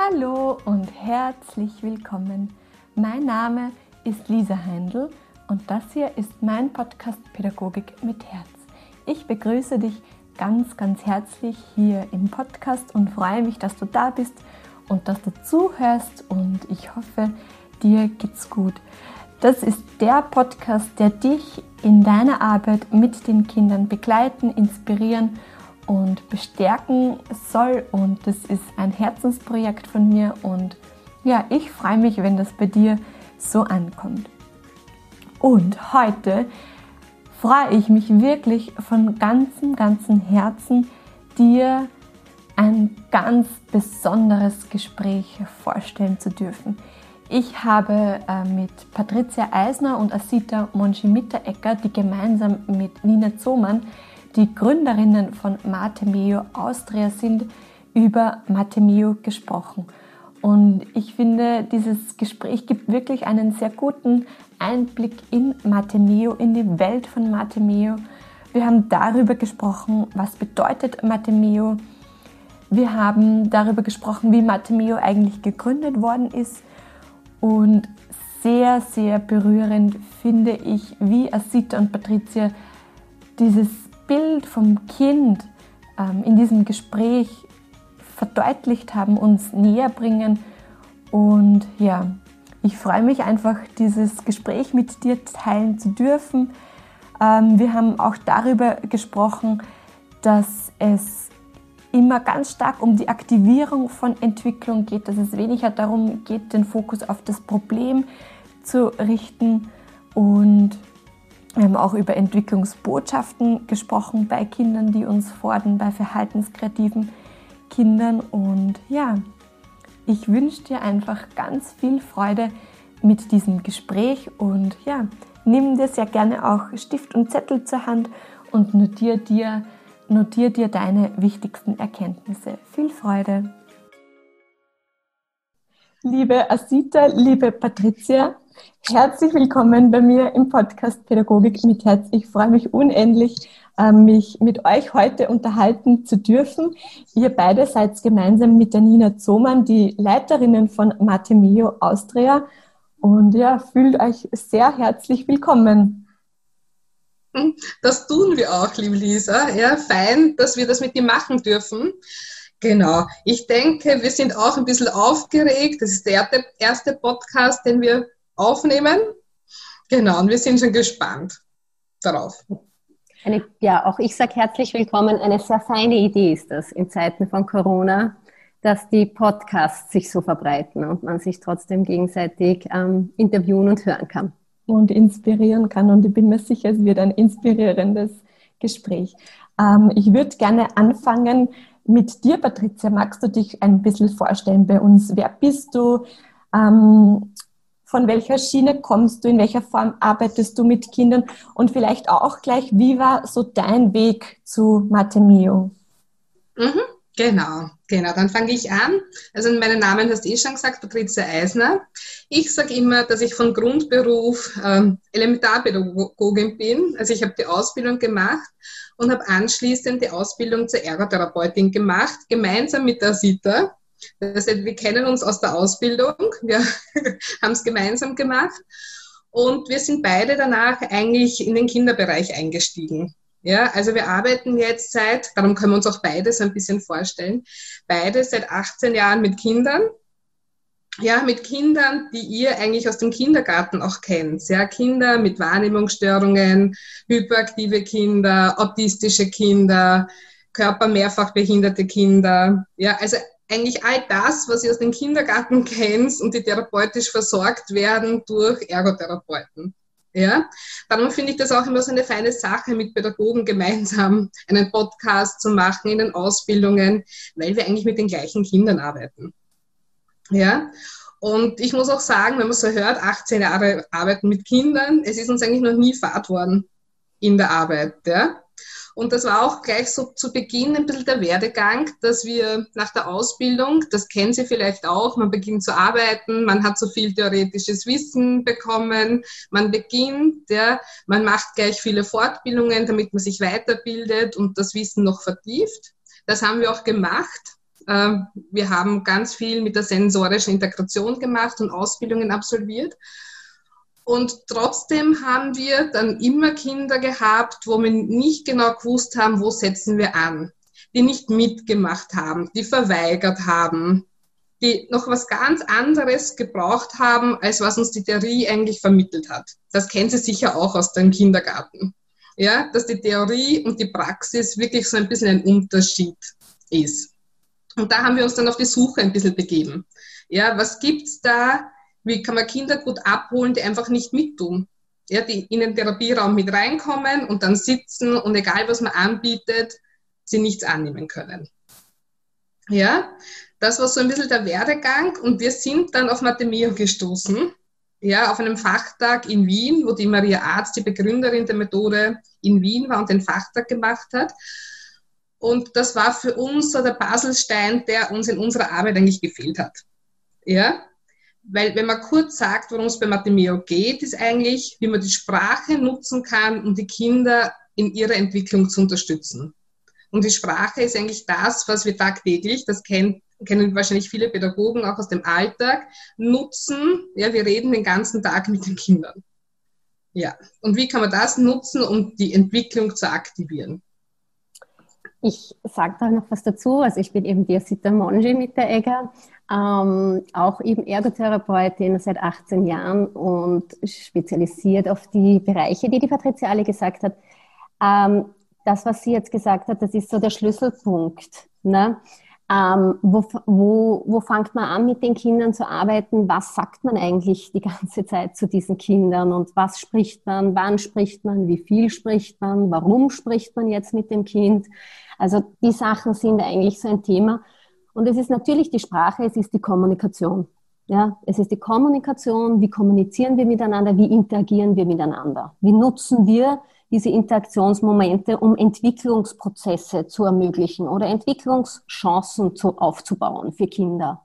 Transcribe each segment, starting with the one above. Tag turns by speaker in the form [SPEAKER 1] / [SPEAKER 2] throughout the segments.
[SPEAKER 1] Hallo und herzlich willkommen. Mein Name ist Lisa Heindl und das hier ist mein Podcast Pädagogik mit Herz. Ich begrüße dich ganz, ganz herzlich hier im Podcast und freue mich, dass du da bist und dass du zuhörst und ich hoffe, dir geht's gut. Das ist der Podcast, der dich in deiner Arbeit mit den Kindern begleiten, inspirieren und und bestärken soll. Und das ist ein Herzensprojekt von mir. Und ja, ich freue mich, wenn das bei dir so ankommt. Und heute freue ich mich wirklich von ganzem, ganzem Herzen, dir ein ganz besonderes Gespräch vorstellen zu dürfen. Ich habe äh, mit Patricia Eisner und Asita Monchi-Mitterecker, die gemeinsam mit Nina Zomann die Gründerinnen von Matemeo Austria sind, über Matemeo gesprochen. Und ich finde, dieses Gespräch gibt wirklich einen sehr guten Einblick in Matemeo, in die Welt von Matemeo. Wir haben darüber gesprochen, was bedeutet Matemeo. Wir haben darüber gesprochen, wie Matemeo eigentlich gegründet worden ist. Und sehr, sehr berührend finde ich, wie Asita und Patricia dieses Bild vom Kind ähm, in diesem Gespräch verdeutlicht haben, uns näher bringen. Und ja, ich freue mich einfach, dieses Gespräch mit dir teilen zu dürfen. Ähm, wir haben auch darüber gesprochen, dass es immer ganz stark um die Aktivierung von Entwicklung geht, dass es weniger darum geht, den Fokus auf das Problem zu richten und wir haben auch über Entwicklungsbotschaften gesprochen bei Kindern, die uns fordern, bei verhaltenskreativen Kindern. Und ja, ich wünsche dir einfach ganz viel Freude mit diesem Gespräch und ja, nimm dir sehr gerne auch Stift und Zettel zur Hand und notier dir, notier dir deine wichtigsten Erkenntnisse. Viel Freude! Liebe Asita, liebe Patricia, Herzlich willkommen bei mir im Podcast Pädagogik mit Herz. Ich freue mich unendlich, ähm, mich mit euch heute unterhalten zu dürfen. Ihr beide seid gemeinsam mit der Nina Zomann die Leiterinnen von Matemio Austria und ja, fühlt euch sehr herzlich willkommen.
[SPEAKER 2] Das tun wir auch, liebe Lisa. Ja, fein, dass wir das mit dir machen dürfen. Genau. Ich denke, wir sind auch ein bisschen aufgeregt. Das ist der erste Podcast, den wir aufnehmen. Genau, und wir sind schon gespannt darauf.
[SPEAKER 3] Eine, ja, auch ich sage herzlich willkommen. Eine sehr feine Idee ist das in Zeiten von Corona, dass die Podcasts sich so verbreiten und man sich trotzdem gegenseitig ähm, interviewen und hören kann.
[SPEAKER 1] Und inspirieren kann. Und ich bin mir sicher, es wird ein inspirierendes Gespräch. Ähm, ich würde gerne anfangen mit dir, Patricia. Magst du dich ein bisschen vorstellen bei uns? Wer bist du? Ähm, von welcher Schiene kommst du, in welcher Form arbeitest du mit Kindern und vielleicht auch gleich, wie war so dein Weg zu Matemio?
[SPEAKER 2] Mhm, genau, genau, dann fange ich an. Also meinen Namen hast du eh schon gesagt, Patricia Eisner. Ich sage immer, dass ich von Grundberuf ähm, Elementarpädagogin bin. Also ich habe die Ausbildung gemacht und habe anschließend die Ausbildung zur Ergotherapeutin gemacht, gemeinsam mit der Sita. Das heißt, wir kennen uns aus der Ausbildung, wir haben es gemeinsam gemacht und wir sind beide danach eigentlich in den Kinderbereich eingestiegen. Ja, also wir arbeiten jetzt seit, darum können wir uns auch beide so ein bisschen vorstellen, beide seit 18 Jahren mit Kindern. Ja, mit Kindern, die ihr eigentlich aus dem Kindergarten auch kennt. Ja, Kinder mit Wahrnehmungsstörungen, hyperaktive Kinder, autistische Kinder, körpermehrfach behinderte Kinder. Ja, also eigentlich all das, was ihr aus dem Kindergarten kennt und die therapeutisch versorgt werden durch Ergotherapeuten. Ja, darum finde ich das auch immer so eine feine Sache, mit Pädagogen gemeinsam einen Podcast zu machen in den Ausbildungen, weil wir eigentlich mit den gleichen Kindern arbeiten. Ja, und ich muss auch sagen, wenn man so hört, 18 Jahre arbeiten mit Kindern, es ist uns eigentlich noch nie fad worden in der Arbeit. Ja? Und das war auch gleich so zu Beginn ein bisschen der Werdegang, dass wir nach der Ausbildung, das kennen Sie vielleicht auch, man beginnt zu arbeiten, man hat so viel theoretisches Wissen bekommen, man beginnt, ja, man macht gleich viele Fortbildungen, damit man sich weiterbildet und das Wissen noch vertieft. Das haben wir auch gemacht. Ähm, wir haben ganz viel mit der sensorischen Integration gemacht und Ausbildungen absolviert. Und trotzdem haben wir dann immer Kinder gehabt, wo wir nicht genau gewusst haben, wo setzen wir an, die nicht mitgemacht haben, die verweigert haben, die noch was ganz anderes gebraucht haben, als was uns die Theorie eigentlich vermittelt hat. Das kennen Sie sicher auch aus dem Kindergarten. Ja, dass die Theorie und die Praxis wirklich so ein bisschen ein Unterschied ist. Und da haben wir uns dann auf die Suche ein bisschen begeben. Ja, was gibt's da? Wie kann man Kinder gut abholen, die einfach nicht mittun? Ja, die in den Therapieraum mit reinkommen und dann sitzen und egal was man anbietet, sie nichts annehmen können. Ja, das war so ein bisschen der Werdegang und wir sind dann auf Mathemeo gestoßen, ja, auf einem Fachtag in Wien, wo die Maria Arzt, die Begründerin der Methode, in Wien war und den Fachtag gemacht hat. Und das war für uns so der Baselstein, der uns in unserer Arbeit eigentlich gefehlt hat. Ja, weil wenn man kurz sagt, worum es bei Mathemeo geht, ist eigentlich, wie man die Sprache nutzen kann, um die Kinder in ihrer Entwicklung zu unterstützen. Und die Sprache ist eigentlich das, was wir tagtäglich, das kennt, kennen wahrscheinlich viele Pädagogen auch aus dem Alltag, nutzen. Ja, wir reden den ganzen Tag mit den Kindern. Ja, und wie kann man das nutzen, um die Entwicklung zu aktivieren?
[SPEAKER 3] Ich sage da noch was dazu. Also ich bin eben Diasita Monji mit der Egger, ähm, auch eben Ergotherapeutin seit 18 Jahren und spezialisiert auf die Bereiche, die die Patricia alle gesagt hat. Ähm, das, was sie jetzt gesagt hat, das ist so der Schlüsselpunkt. Ne? Ähm, wo, wo, wo fängt man an, mit den Kindern zu arbeiten? Was sagt man eigentlich die ganze Zeit zu diesen Kindern? Und was spricht man? Wann spricht man? Wie viel spricht man? Warum spricht man jetzt mit dem Kind? Also die Sachen sind eigentlich so ein Thema. Und es ist natürlich die Sprache, es ist die Kommunikation. Ja, es ist die Kommunikation, wie kommunizieren wir miteinander, wie interagieren wir miteinander, wie nutzen wir diese Interaktionsmomente, um Entwicklungsprozesse zu ermöglichen oder Entwicklungschancen zu, aufzubauen für Kinder.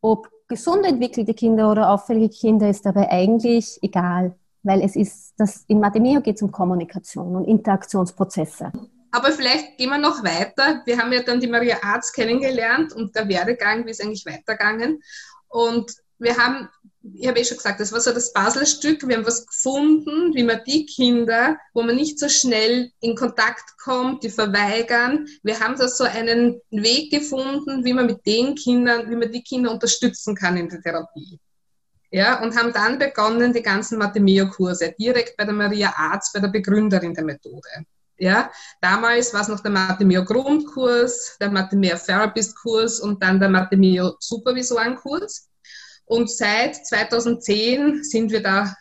[SPEAKER 3] Ob gesund entwickelte Kinder oder auffällige Kinder ist dabei eigentlich egal, weil es ist, das, in Mathemeo geht es um Kommunikation und Interaktionsprozesse.
[SPEAKER 2] Aber vielleicht gehen wir noch weiter. Wir haben ja dann die Maria Arzt kennengelernt und der Werdegang, wie ist eigentlich weitergegangen. Und wir haben, ich habe eh schon gesagt, das war so das Puzzlestück. Wir haben was gefunden, wie man die Kinder, wo man nicht so schnell in Kontakt kommt, die verweigern. Wir haben da so einen Weg gefunden, wie man mit den Kindern, wie man die Kinder unterstützen kann in der Therapie. Ja, und haben dann begonnen, die ganzen Mathemeo-Kurse direkt bei der Maria Arzt, bei der Begründerin der Methode. Ja, damals war es noch der Mathemeo Grundkurs, der Mathemeo Therapist Kurs und dann der Mathemeo Supervisorenkurs. Und seit 2010 sind wir da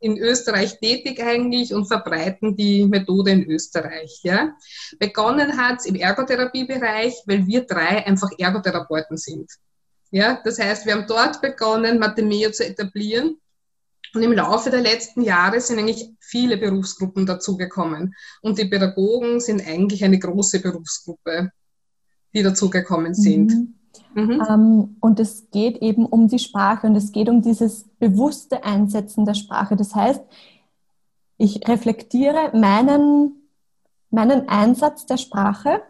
[SPEAKER 2] in Österreich tätig eigentlich und verbreiten die Methode in Österreich. Ja. Begonnen hat es im Ergotherapiebereich, weil wir drei einfach Ergotherapeuten sind. Ja, das heißt, wir haben dort begonnen, Mathemeo zu etablieren und im Laufe der letzten Jahre sind eigentlich viele Berufsgruppen dazugekommen. Und die Pädagogen sind eigentlich eine große Berufsgruppe, die dazugekommen sind. Mhm.
[SPEAKER 1] Mhm. Ähm, und es geht eben um die Sprache und es geht um dieses bewusste Einsetzen der Sprache. Das heißt, ich reflektiere meinen, meinen Einsatz der Sprache.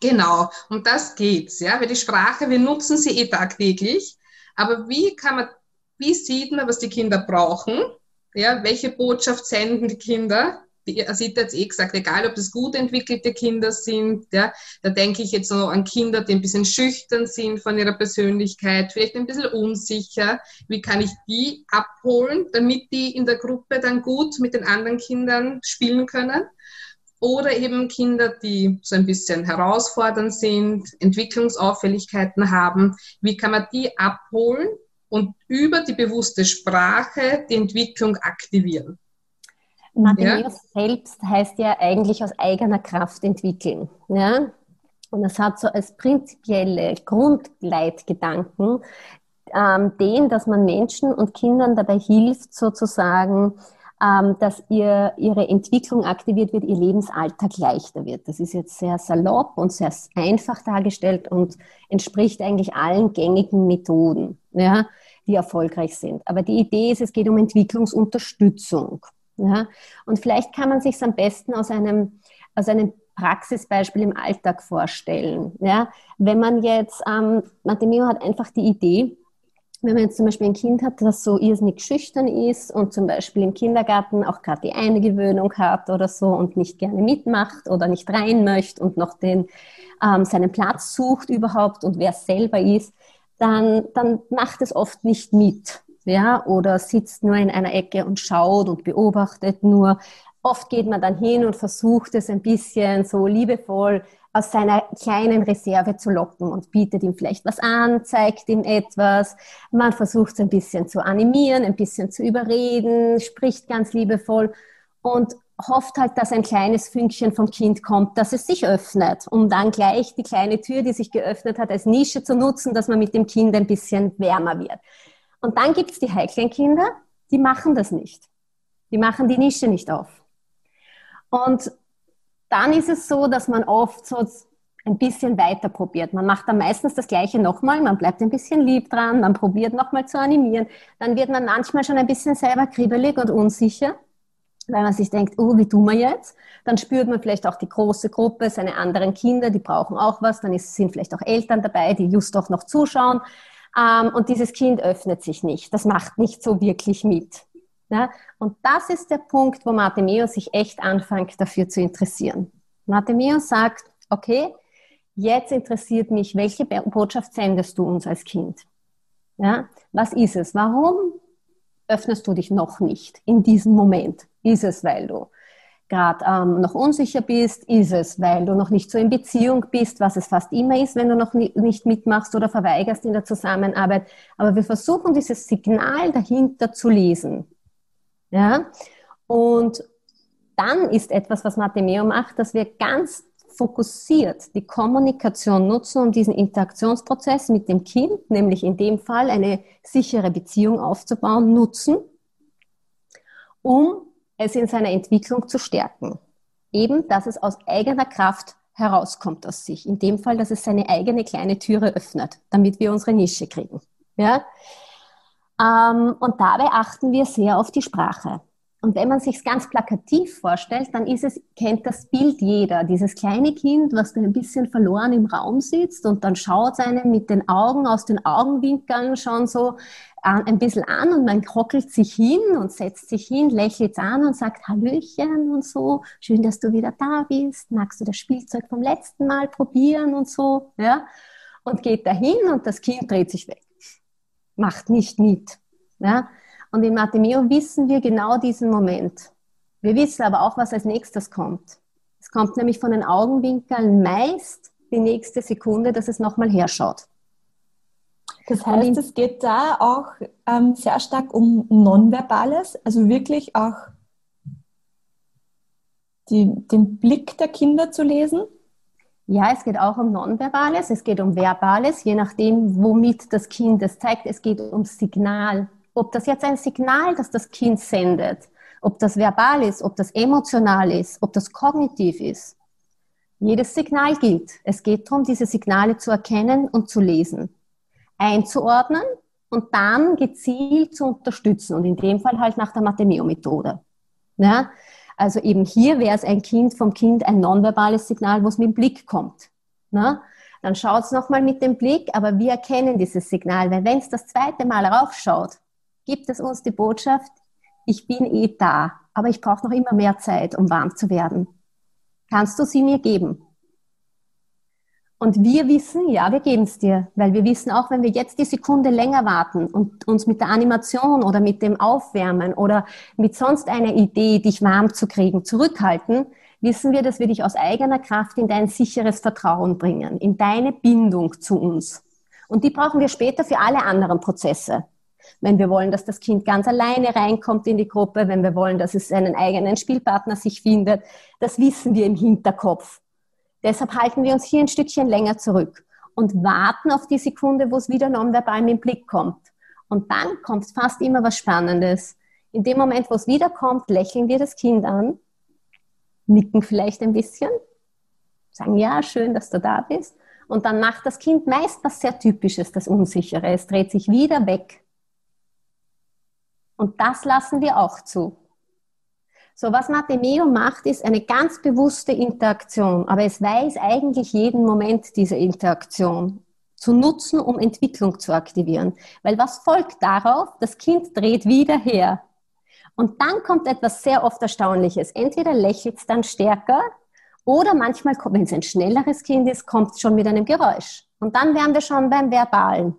[SPEAKER 2] Genau, um das geht's, ja, weil die Sprache, wir nutzen sie eh tagtäglich aber wie kann man, wie sieht man, was die Kinder brauchen? Ja, welche Botschaft senden die Kinder? Die Asita hat eh gesagt, egal ob das gut entwickelte Kinder sind, ja, da denke ich jetzt noch an Kinder, die ein bisschen schüchtern sind von ihrer Persönlichkeit, vielleicht ein bisschen unsicher. Wie kann ich die abholen, damit die in der Gruppe dann gut mit den anderen Kindern spielen können? Oder eben Kinder, die so ein bisschen herausfordernd sind, Entwicklungsauffälligkeiten haben. Wie kann man die abholen und über die bewusste Sprache die Entwicklung aktivieren?
[SPEAKER 3] Mathematik ja? selbst heißt ja eigentlich aus eigener Kraft entwickeln. Ja? Und es hat so als prinzipielle Grundleitgedanken ähm, den, dass man Menschen und Kindern dabei hilft, sozusagen dass ihr, ihre Entwicklung aktiviert wird, ihr Lebensalltag leichter wird. Das ist jetzt sehr salopp und sehr einfach dargestellt und entspricht eigentlich allen gängigen Methoden, ja, die erfolgreich sind. Aber die Idee ist, es geht um Entwicklungsunterstützung. Ja? Und vielleicht kann man sich am besten aus einem, aus einem Praxisbeispiel im Alltag vorstellen. Ja? Wenn man jetzt, ähm, Matemeo hat einfach die Idee, wenn man jetzt zum Beispiel ein Kind hat, das so irrsinnig schüchtern ist und zum Beispiel im Kindergarten auch gerade die eine Gewöhnung hat oder so und nicht gerne mitmacht oder nicht rein möchte und noch den, ähm, seinen Platz sucht überhaupt und wer selber ist, dann, dann macht es oft nicht mit. Ja, oder sitzt nur in einer Ecke und schaut und beobachtet nur. Oft geht man dann hin und versucht es ein bisschen so liebevoll aus seiner kleinen Reserve zu locken und bietet ihm vielleicht was an, zeigt ihm etwas. Man versucht es ein bisschen zu animieren, ein bisschen zu überreden, spricht ganz liebevoll und hofft halt, dass ein kleines Fünkchen vom Kind kommt, dass es sich öffnet, um dann gleich die kleine Tür, die sich geöffnet hat, als Nische zu nutzen, dass man mit dem Kind ein bisschen wärmer wird. Und dann gibt es die heiklen Kinder, die machen das nicht. Die machen die Nische nicht auf. Und dann ist es so, dass man oft so ein bisschen weiter probiert. Man macht dann meistens das Gleiche nochmal, man bleibt ein bisschen lieb dran, man probiert nochmal zu animieren. Dann wird man manchmal schon ein bisschen selber kribbelig und unsicher, weil man sich denkt, oh, wie tun wir jetzt? Dann spürt man vielleicht auch die große Gruppe, seine anderen Kinder, die brauchen auch was. Dann sind vielleicht auch Eltern dabei, die just auch noch zuschauen. Ähm, und dieses Kind öffnet sich nicht. Das macht nicht so wirklich mit. Ja? Und das ist der Punkt, wo Martemeo sich echt anfängt, dafür zu interessieren. Martemeo sagt, okay, jetzt interessiert mich, welche Botschaft sendest du uns als Kind? Ja? Was ist es? Warum öffnest du dich noch nicht in diesem Moment? Ist es, weil du gerade ähm, noch unsicher bist? Ist es, weil du noch nicht so in Beziehung bist, was es fast immer ist, wenn du noch nie, nicht mitmachst oder verweigerst in der Zusammenarbeit? Aber wir versuchen dieses Signal dahinter zu lesen. Ja? Und dann ist etwas, was Matemeo macht, dass wir ganz fokussiert die Kommunikation nutzen, um diesen Interaktionsprozess mit dem Kind, nämlich in dem Fall eine sichere Beziehung aufzubauen, nutzen, um es in seiner Entwicklung zu stärken. Eben, dass es aus eigener Kraft herauskommt aus sich. In dem Fall, dass es seine eigene kleine Türe öffnet, damit wir unsere Nische kriegen. Ja? Ähm, und dabei achten wir sehr auf die Sprache. Und wenn man sich ganz plakativ vorstellt, dann ist es, kennt das Bild jeder. Dieses kleine Kind, was da ein bisschen verloren im Raum sitzt und dann schaut einem mit den Augen aus den Augenwinkeln schon so ein bisschen an und man hockelt sich hin und setzt sich hin, lächelt an und sagt Hallöchen und so. Schön, dass du wieder da bist. Magst du das Spielzeug vom letzten Mal probieren und so, ja? Und geht dahin und das Kind dreht sich weg macht nicht mit. Ja? Und in Matemeo wissen wir genau diesen Moment. Wir wissen aber auch, was als nächstes kommt. Es kommt nämlich von den Augenwinkeln meist die nächste Sekunde, dass es nochmal herschaut.
[SPEAKER 1] Das heißt, es geht da auch ähm, sehr stark um Nonverbales, also wirklich auch die, den Blick der Kinder zu lesen?
[SPEAKER 3] Ja, es geht auch um Nonverbales, es geht um Verbales, je nachdem, womit das Kind es zeigt. Es geht um Signal. Ob das jetzt ein Signal, das das Kind sendet, ob das verbal ist, ob das emotional ist, ob das kognitiv ist. Jedes Signal gilt. Es geht darum, diese Signale zu erkennen und zu lesen, einzuordnen und dann gezielt zu unterstützen und in dem Fall halt nach der Matemeo-Methode. Ja? Also eben hier wäre es ein Kind vom Kind ein nonverbales Signal, wo es mit dem Blick kommt. Ne? Dann schaut es nochmal mit dem Blick, aber wir erkennen dieses Signal, weil wenn es das zweite Mal raufschaut, gibt es uns die Botschaft, ich bin eh da, aber ich brauche noch immer mehr Zeit, um warm zu werden. Kannst du sie mir geben? Und wir wissen, ja, wir geben es dir, weil wir wissen auch, wenn wir jetzt die Sekunde länger warten und uns mit der Animation oder mit dem Aufwärmen oder mit sonst einer Idee, dich warm zu kriegen, zurückhalten, wissen wir, dass wir dich aus eigener Kraft in dein sicheres Vertrauen bringen, in deine Bindung zu uns. Und die brauchen wir später für alle anderen Prozesse. Wenn wir wollen, dass das Kind ganz alleine reinkommt in die Gruppe, wenn wir wollen, dass es einen eigenen Spielpartner sich findet, das wissen wir im Hinterkopf. Deshalb halten wir uns hier ein Stückchen länger zurück und warten auf die Sekunde, wo es wieder nonverbal mit dem Blick kommt. Und dann kommt fast immer was Spannendes. In dem Moment, wo es wiederkommt, lächeln wir das Kind an, nicken vielleicht ein bisschen, sagen, ja, schön, dass du da bist. Und dann macht das Kind meist was sehr Typisches, das Unsichere. Es dreht sich wieder weg. Und das lassen wir auch zu. So, was Matemeo macht, ist eine ganz bewusste Interaktion, aber es weiß eigentlich jeden Moment diese Interaktion zu nutzen, um Entwicklung zu aktivieren. Weil was folgt darauf? Das Kind dreht wieder her. Und dann kommt etwas sehr oft Erstaunliches. Entweder lächelt es dann stärker oder manchmal, wenn es ein schnelleres Kind ist, kommt es schon mit einem Geräusch. Und dann wären wir schon beim Verbalen.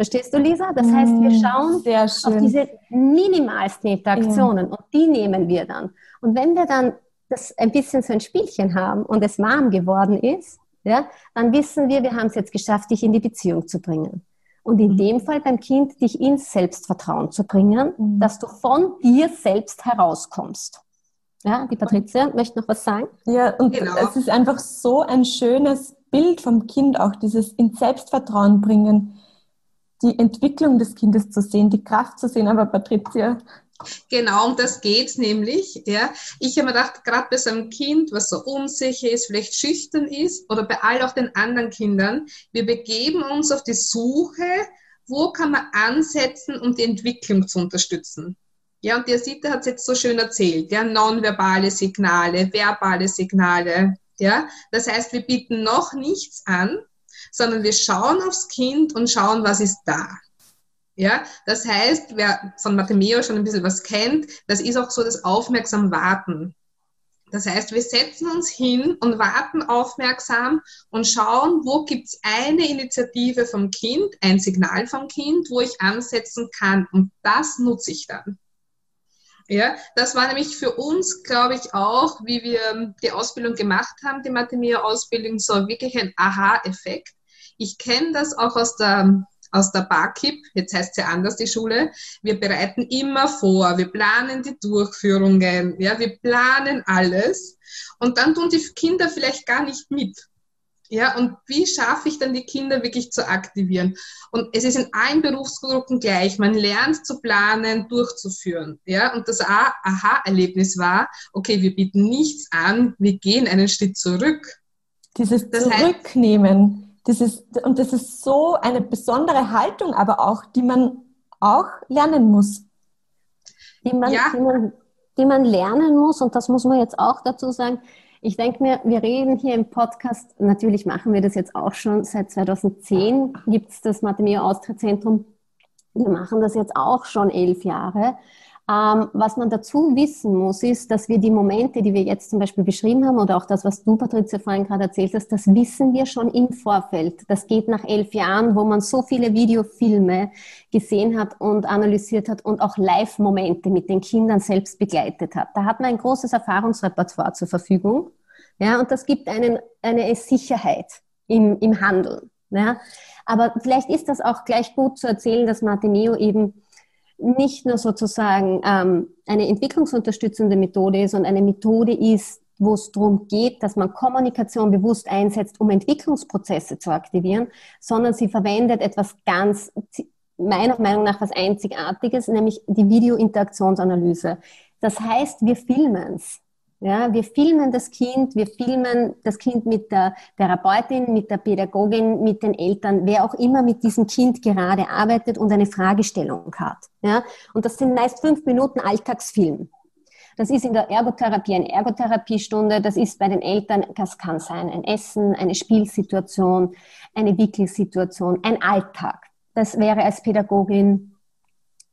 [SPEAKER 3] Verstehst du, Lisa? Das heißt, wir mm, schauen auf diese minimalsten Interaktionen ja. und die nehmen wir dann. Und wenn wir dann das ein bisschen so ein Spielchen haben und es warm geworden ist, ja, dann wissen wir, wir haben es jetzt geschafft, dich in die Beziehung zu bringen. Und in mhm. dem Fall beim Kind dich ins Selbstvertrauen zu bringen, mhm. dass du von dir selbst herauskommst. Ja, die Patricia möchte noch was sagen.
[SPEAKER 1] Ja, und genau. es ist einfach so ein schönes Bild vom Kind auch, dieses ins Selbstvertrauen bringen die Entwicklung des Kindes zu sehen, die Kraft zu sehen. Aber Patricia.
[SPEAKER 2] Genau, um das geht's nämlich. Ja. Ich habe mir gedacht, gerade bei so einem Kind, was so unsicher ist, vielleicht schüchtern ist, oder bei all auch den anderen Kindern, wir begeben uns auf die Suche, wo kann man ansetzen, um die Entwicklung zu unterstützen. Ja, und der Sitte hat es jetzt so schön erzählt, ja, nonverbale Signale, verbale Signale, ja. Das heißt, wir bieten noch nichts an, sondern wir schauen aufs Kind und schauen, was ist da. Ja, das heißt, wer von Matemeo schon ein bisschen was kennt, das ist auch so das aufmerksam Warten. Das heißt, wir setzen uns hin und warten aufmerksam und schauen, wo gibt es eine Initiative vom Kind, ein Signal vom Kind, wo ich ansetzen kann. Und das nutze ich dann. Ja, das war nämlich für uns, glaube ich, auch, wie wir die Ausbildung gemacht haben, die Mathemia-Ausbildung, so wirklich ein Aha-Effekt. Ich kenne das auch aus der aus der Barkip, jetzt heißt sie anders die Schule, wir bereiten immer vor, wir planen die Durchführungen, ja, wir planen alles und dann tun die Kinder vielleicht gar nicht mit. Ja, und wie schaffe ich dann die Kinder wirklich zu aktivieren? Und es ist in allen Berufsgruppen gleich. Man lernt zu planen, durchzuführen. Ja, und das Aha-Erlebnis war, okay, wir bieten nichts an, wir gehen einen Schritt zurück.
[SPEAKER 1] Dieses das Zurücknehmen. Das ist, und das ist so eine besondere Haltung, aber auch, die man auch lernen muss.
[SPEAKER 3] Die man, ja. die man, die man lernen muss, und das muss man jetzt auch dazu sagen. Ich denke mir, wir reden hier im Podcast, natürlich machen wir das jetzt auch schon, seit 2010 gibt es das Mathemeo Austria. Wir machen das jetzt auch schon elf Jahre. Ähm, was man dazu wissen muss, ist, dass wir die Momente, die wir jetzt zum Beispiel beschrieben haben, oder auch das, was du, Patricia, vorhin gerade erzählt hast, das wissen wir schon im Vorfeld. Das geht nach elf Jahren, wo man so viele Videofilme gesehen hat und analysiert hat und auch Live-Momente mit den Kindern selbst begleitet hat. Da hat man ein großes Erfahrungsrepertoire zur Verfügung. Ja, und das gibt einen, eine Sicherheit im, im Handeln. Ja. Aber vielleicht ist das auch gleich gut zu erzählen, dass Martineo eben nicht nur sozusagen ähm, eine entwicklungsunterstützende Methode ist und eine Methode ist, wo es darum geht, dass man Kommunikation bewusst einsetzt, um Entwicklungsprozesse zu aktivieren, sondern sie verwendet etwas ganz, meiner Meinung nach, was Einzigartiges, nämlich die Videointeraktionsanalyse. Das heißt, wir filmen es. Ja, wir filmen das Kind, wir filmen das Kind mit der Therapeutin, mit der Pädagogin, mit den Eltern, wer auch immer mit diesem Kind gerade arbeitet und eine Fragestellung hat. Ja, und das sind meist fünf Minuten Alltagsfilm. Das ist in der Ergotherapie eine Ergotherapiestunde, das ist bei den Eltern, das kann sein ein Essen, eine Spielsituation, eine Wickelsituation, ein Alltag. Das wäre als Pädagogin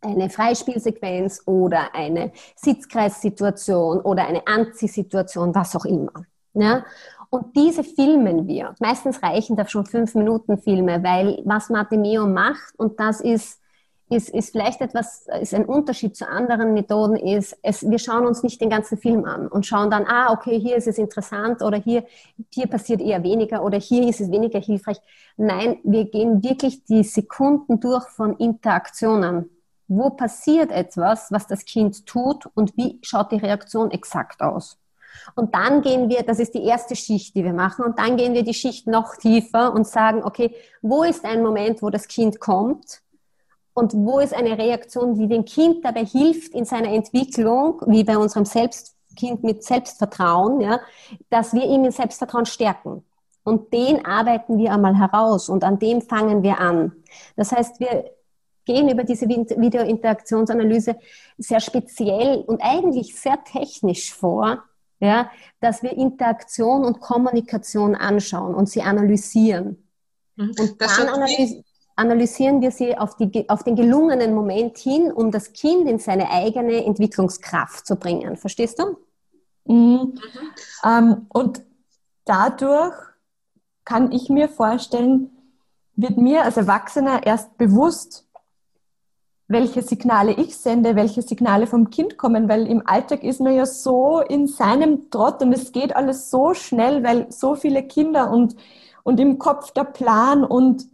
[SPEAKER 3] eine Freispielsequenz oder eine Sitzkreissituation oder eine Anziehsituation, was auch immer. Ja? Und diese filmen wir. Meistens reichen da schon fünf Minuten Filme, weil was Martimeo macht, und das ist, ist, ist vielleicht etwas, ist ein Unterschied zu anderen Methoden, ist, es, wir schauen uns nicht den ganzen Film an und schauen dann, ah, okay, hier ist es interessant oder hier, hier passiert eher weniger oder hier ist es weniger hilfreich. Nein, wir gehen wirklich die Sekunden durch von Interaktionen wo passiert etwas, was das Kind tut und wie schaut die Reaktion exakt aus. Und dann gehen wir, das ist die erste Schicht, die wir machen, und dann gehen wir die Schicht noch tiefer und sagen, okay, wo ist ein Moment, wo das Kind kommt und wo ist eine Reaktion, die dem Kind dabei hilft in seiner Entwicklung, wie bei unserem Selbstkind mit Selbstvertrauen, ja, dass wir ihm in Selbstvertrauen stärken. Und den arbeiten wir einmal heraus und an dem fangen wir an. Das heißt, wir gehen über diese Videointeraktionsanalyse sehr speziell und eigentlich sehr technisch vor, ja, dass wir Interaktion und Kommunikation anschauen und sie analysieren. Mhm. Und das dann analysieren analysieren wir sie auf, die, auf den gelungenen Moment hin, um das Kind in seine eigene Entwicklungskraft zu bringen. Verstehst du?
[SPEAKER 1] Mhm. Ähm, und dadurch kann ich mir vorstellen, wird mir als Erwachsener erst bewusst, welche Signale ich sende, welche Signale vom Kind kommen, weil im Alltag ist man ja so in seinem Trott und es geht alles so schnell, weil so viele Kinder und, und im Kopf der Plan und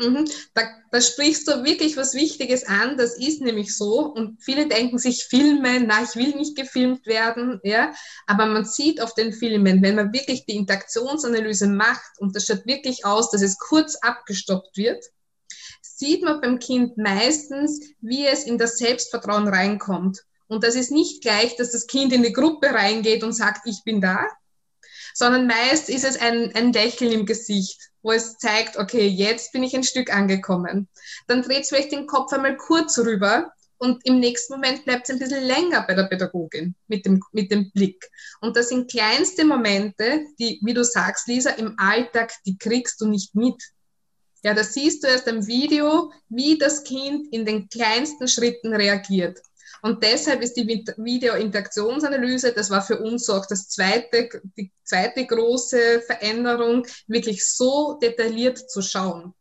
[SPEAKER 2] Mhm. Da, da, sprichst du wirklich was Wichtiges an. Das ist nämlich so. Und viele denken sich Filme, na, ich will nicht gefilmt werden, ja. Aber man sieht auf den Filmen, wenn man wirklich die Interaktionsanalyse macht und das schaut wirklich aus, dass es kurz abgestoppt wird, sieht man beim Kind meistens, wie es in das Selbstvertrauen reinkommt. Und das ist nicht gleich, dass das Kind in die Gruppe reingeht und sagt, ich bin da, sondern meist ist es ein, ein Lächeln im Gesicht wo es zeigt, okay, jetzt bin ich ein Stück angekommen. Dann dreht es vielleicht den Kopf einmal kurz rüber und im nächsten Moment bleibt es ein bisschen länger bei der Pädagogin mit dem, mit dem Blick. Und das sind kleinste Momente, die, wie du sagst, Lisa, im Alltag, die kriegst du nicht mit. Ja, da siehst du erst im Video, wie das Kind in den kleinsten Schritten reagiert. Und deshalb ist die Video-Interaktionsanalyse, das war für uns auch das zweite, die zweite große Veränderung, wirklich so detailliert zu schauen.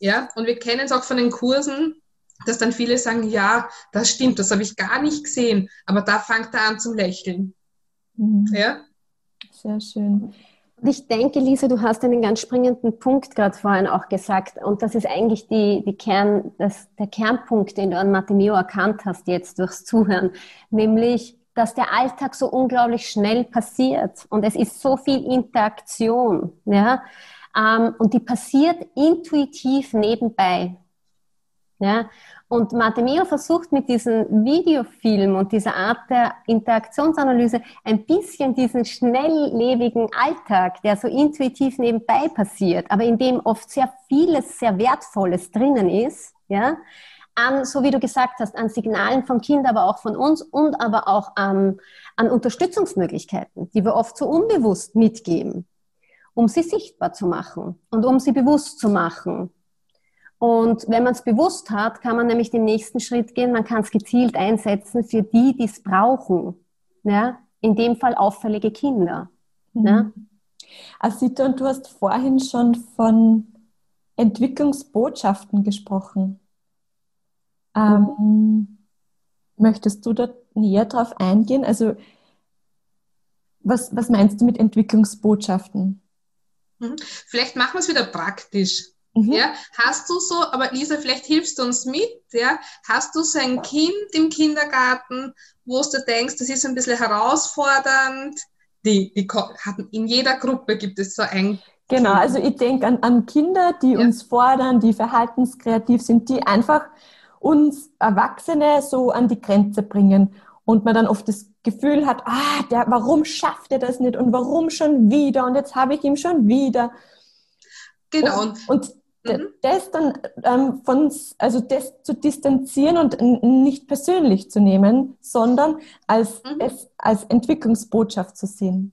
[SPEAKER 2] Ja, und wir kennen es auch von den Kursen, dass dann viele sagen, ja, das stimmt, das habe ich gar nicht gesehen, aber da fängt er an zum Lächeln.
[SPEAKER 1] Mhm. Ja? Sehr schön.
[SPEAKER 3] Ich denke, Lisa, du hast einen ganz springenden Punkt gerade vorhin auch gesagt. Und das ist eigentlich die, die Kern, das, der Kernpunkt, den du an Matemeo erkannt hast jetzt durchs Zuhören. Nämlich, dass der Alltag so unglaublich schnell passiert. Und es ist so viel Interaktion. Ja? Ähm, und die passiert intuitiv nebenbei. Ja? Und Martemio versucht mit diesem Videofilm und dieser Art der Interaktionsanalyse ein bisschen diesen schnelllebigen Alltag, der so intuitiv nebenbei passiert, aber in dem oft sehr vieles, sehr Wertvolles drinnen ist, ja, an, so wie du gesagt hast, an Signalen vom Kind, aber auch von uns und aber auch an, an Unterstützungsmöglichkeiten, die wir oft so unbewusst mitgeben, um sie sichtbar zu machen und um sie bewusst zu machen und wenn man es bewusst hat, kann man nämlich den nächsten Schritt gehen. Man kann es gezielt einsetzen für die, die es brauchen. Ja? In dem Fall auffällige Kinder. Mhm. Ja?
[SPEAKER 1] Asita, und du hast vorhin schon von Entwicklungsbotschaften gesprochen. Ähm, mhm. möchtest du da näher drauf eingehen? Also, was, was meinst du mit Entwicklungsbotschaften?
[SPEAKER 2] Mhm. Vielleicht machen wir es wieder praktisch. Mhm. Ja, hast du so, aber Lisa, vielleicht hilfst du uns mit, ja? Hast du so ein Kind im Kindergarten, wo du denkst, das ist ein bisschen herausfordernd? Die, die in jeder Gruppe gibt es so ein
[SPEAKER 1] Genau, also ich denke an, an Kinder, die ja. uns fordern, die verhaltenskreativ sind, die einfach uns Erwachsene so an die Grenze bringen und man dann oft das Gefühl hat, ah, der, warum schafft er das nicht und warum schon wieder und jetzt habe ich ihm schon wieder. Genau. Und, und. Das dann ähm, von, also das zu distanzieren und nicht persönlich zu nehmen, sondern als, mhm. es als Entwicklungsbotschaft zu sehen.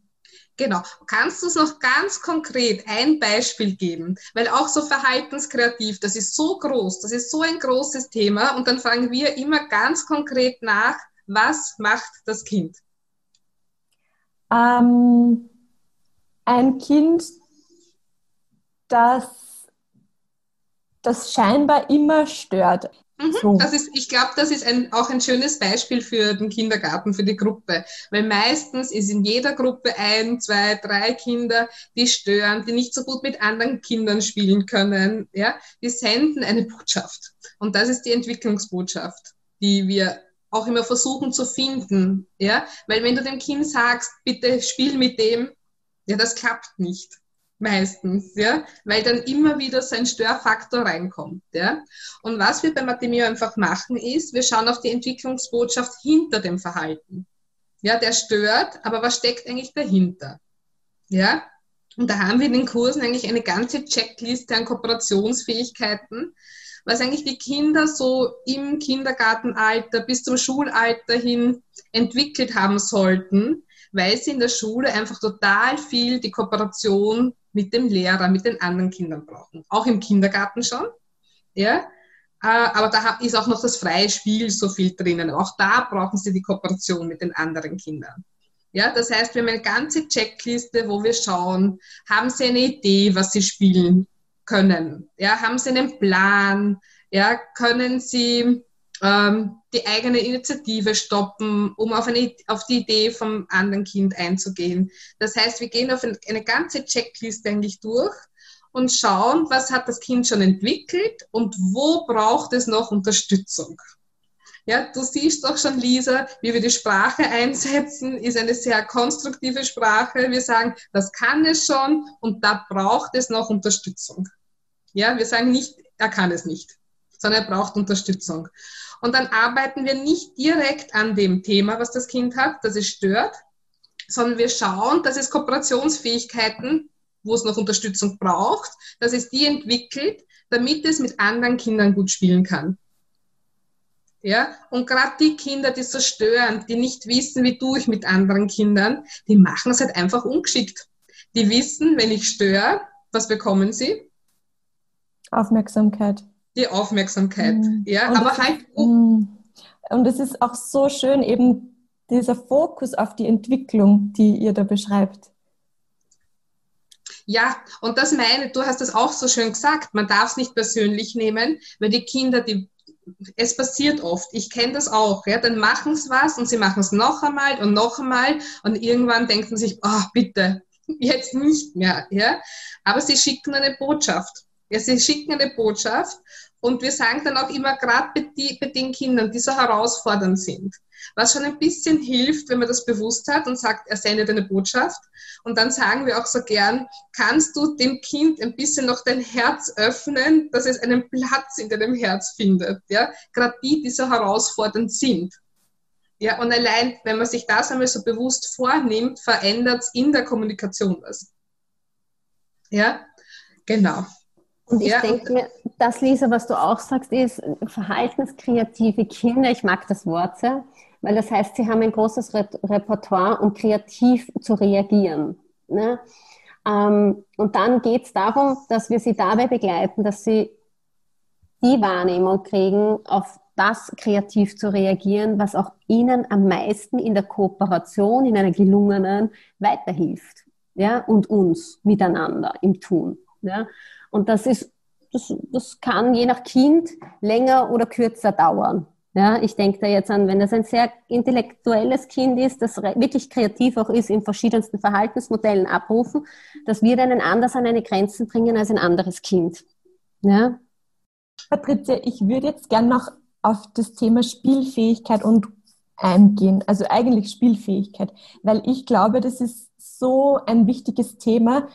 [SPEAKER 2] Genau. Kannst du es noch ganz konkret ein Beispiel geben? Weil auch so verhaltenskreativ, das ist so groß, das ist so ein großes Thema und dann fragen wir immer ganz konkret nach, was macht das Kind?
[SPEAKER 1] Ähm, ein Kind, das das scheinbar immer stört.
[SPEAKER 2] Mhm, so. Das ist, ich glaube, das ist ein, auch ein schönes Beispiel für den Kindergarten, für die Gruppe. Weil meistens ist in jeder Gruppe ein, zwei, drei Kinder, die stören, die nicht so gut mit anderen Kindern spielen können. Ja? Die senden eine Botschaft. Und das ist die Entwicklungsbotschaft, die wir auch immer versuchen zu finden. Ja? Weil wenn du dem Kind sagst, bitte spiel mit dem, ja, das klappt nicht meistens, ja, weil dann immer wieder so ein Störfaktor reinkommt, ja. Und was wir bei Matemio einfach machen ist, wir schauen auf die Entwicklungsbotschaft hinter dem Verhalten. Ja, der stört, aber was steckt eigentlich dahinter? Ja, und da haben wir in den Kursen eigentlich eine ganze Checkliste an Kooperationsfähigkeiten, was eigentlich die Kinder so im Kindergartenalter bis zum Schulalter hin entwickelt haben sollten, weil sie in der Schule einfach total viel die Kooperation mit dem Lehrer, mit den anderen Kindern brauchen. Auch im Kindergarten schon. Ja, äh, aber da ist auch noch das freie Spiel so viel drinnen. Auch da brauchen sie die Kooperation mit den anderen Kindern. Ja, das heißt, wir haben eine ganze Checkliste, wo wir schauen, haben sie eine Idee, was sie spielen können? Ja, haben sie einen Plan? Ja, können sie ähm, die eigene Initiative stoppen, um auf, eine, auf die Idee vom anderen Kind einzugehen? Das heißt, wir gehen auf eine, ganze Checkliste eigentlich durch und schauen, was hat das Kind schon entwickelt und wo braucht es noch Unterstützung. Ja, du siehst doch schon, Lisa, wie wir die Sprache einsetzen, ist eine sehr konstruktive Sprache. Wir sagen, das kann es schon und da braucht es noch Unterstützung. Ja, wir sagen nicht, er kann es nicht, sondern er braucht Unterstützung. Und dann arbeiten wir nicht direkt an dem Thema, was das Kind hat, das es stört, sondern wir schauen, dass es Kooperationsfähigkeiten, wo es noch Unterstützung braucht, dass es die entwickelt, damit es mit anderen Kindern gut spielen kann. Ja, und gerade die Kinder, die so stören, die nicht wissen, wie tue ich mit anderen Kindern, die machen es halt einfach ungeschickt. Die wissen, wenn ich störe, was bekommen sie?
[SPEAKER 1] Aufmerksamkeit.
[SPEAKER 2] Die Aufmerksamkeit, mhm. ja, und aber halt.
[SPEAKER 1] Mhm. Und es ist auch so schön, eben dieser Fokus auf die Entwicklung, die ihr da beschreibt.
[SPEAKER 2] Ja, und das meine, du hast das auch so schön gesagt, man darf es nicht persönlich nehmen, weil die Kinder, die es passiert oft, ich kenne das auch, ja, dann machen sie was und sie machen es noch einmal und noch einmal und irgendwann denken sie sich, oh, bitte, jetzt nicht mehr, ja, aber sie schicken eine Botschaft, ja, sie schicken eine Botschaft und wir sagen dann auch immer, gerade bei, bei den Kindern, die so herausfordernd sind, was schon ein bisschen hilft, wenn man das bewusst hat und sagt, er sendet eine Botschaft. Und dann sagen wir auch so gern, kannst du dem Kind ein bisschen noch dein Herz öffnen, dass es einen Platz in deinem Herz findet. Ja? Gerade die, die so herausfordernd sind. Ja, und allein, wenn man sich das einmal so bewusst vornimmt, verändert es in der Kommunikation was. Ja, genau.
[SPEAKER 3] Und ich ja, denke mir, das, Lisa, was du auch sagst, ist verhaltenskreative Kinder, ich mag das Wort sehr, weil das heißt, sie haben ein großes Repertoire, um kreativ zu reagieren. Ne? Ähm, und dann geht es darum, dass wir sie dabei begleiten, dass sie die Wahrnehmung kriegen, auf das kreativ zu reagieren, was auch ihnen am meisten in der Kooperation, in einer gelungenen, weiterhilft. Ja, und uns miteinander im Tun. Ja. Und das ist, das, das kann je nach Kind länger oder kürzer dauern. Ja, ich denke da jetzt an, wenn das ein sehr intellektuelles Kind ist, das wirklich kreativ auch ist, in verschiedensten Verhaltensmodellen abrufen, das wird einen anders an eine Grenze bringen als ein anderes Kind. Ja?
[SPEAKER 1] Patricia, ich würde jetzt gerne noch auf das Thema Spielfähigkeit und eingehen, also eigentlich Spielfähigkeit, weil ich glaube, das ist so ein wichtiges Thema,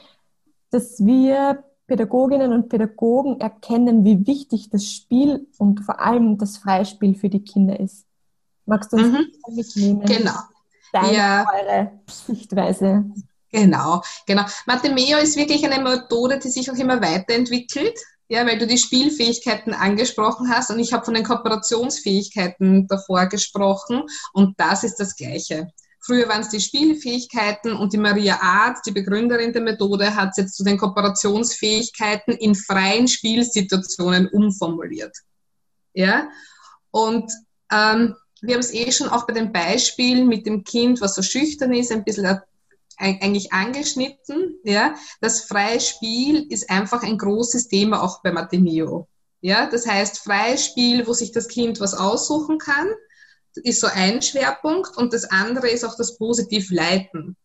[SPEAKER 1] dass wir Pädagoginnen und Pädagogen erkennen, wie wichtig das Spiel und vor allem das Freispiel für die Kinder ist. Magst du uns mhm. mitnehmen?
[SPEAKER 2] Genau.
[SPEAKER 1] Deine, ja. eure Sichtweise.
[SPEAKER 2] Genau, genau. Matemeo ist wirklich eine Methode, die sich auch immer weiterentwickelt. Ja, weil du die Spielfähigkeiten angesprochen hast und ich habe von den Kooperationsfähigkeiten davor gesprochen und das ist das Gleiche. Früher waren es die Spielfähigkeiten und die Maria Art, die Begründerin der Methode, hat es jetzt zu den Kooperationsfähigkeiten in freien Spielsituationen umformuliert. Ja, und ähm, wir haben es eh schon auch bei den Beispielen mit dem Kind, was so schüchtern ist, ein bisschen eigentlich angeschnitten. Ja, das freie Spiel ist einfach ein großes Thema auch bei Matemio. Ja, das heißt freies Spiel, wo sich das Kind was aussuchen kann ist so ein Schwerpunkt und das andere ist auch das positiv Leiten.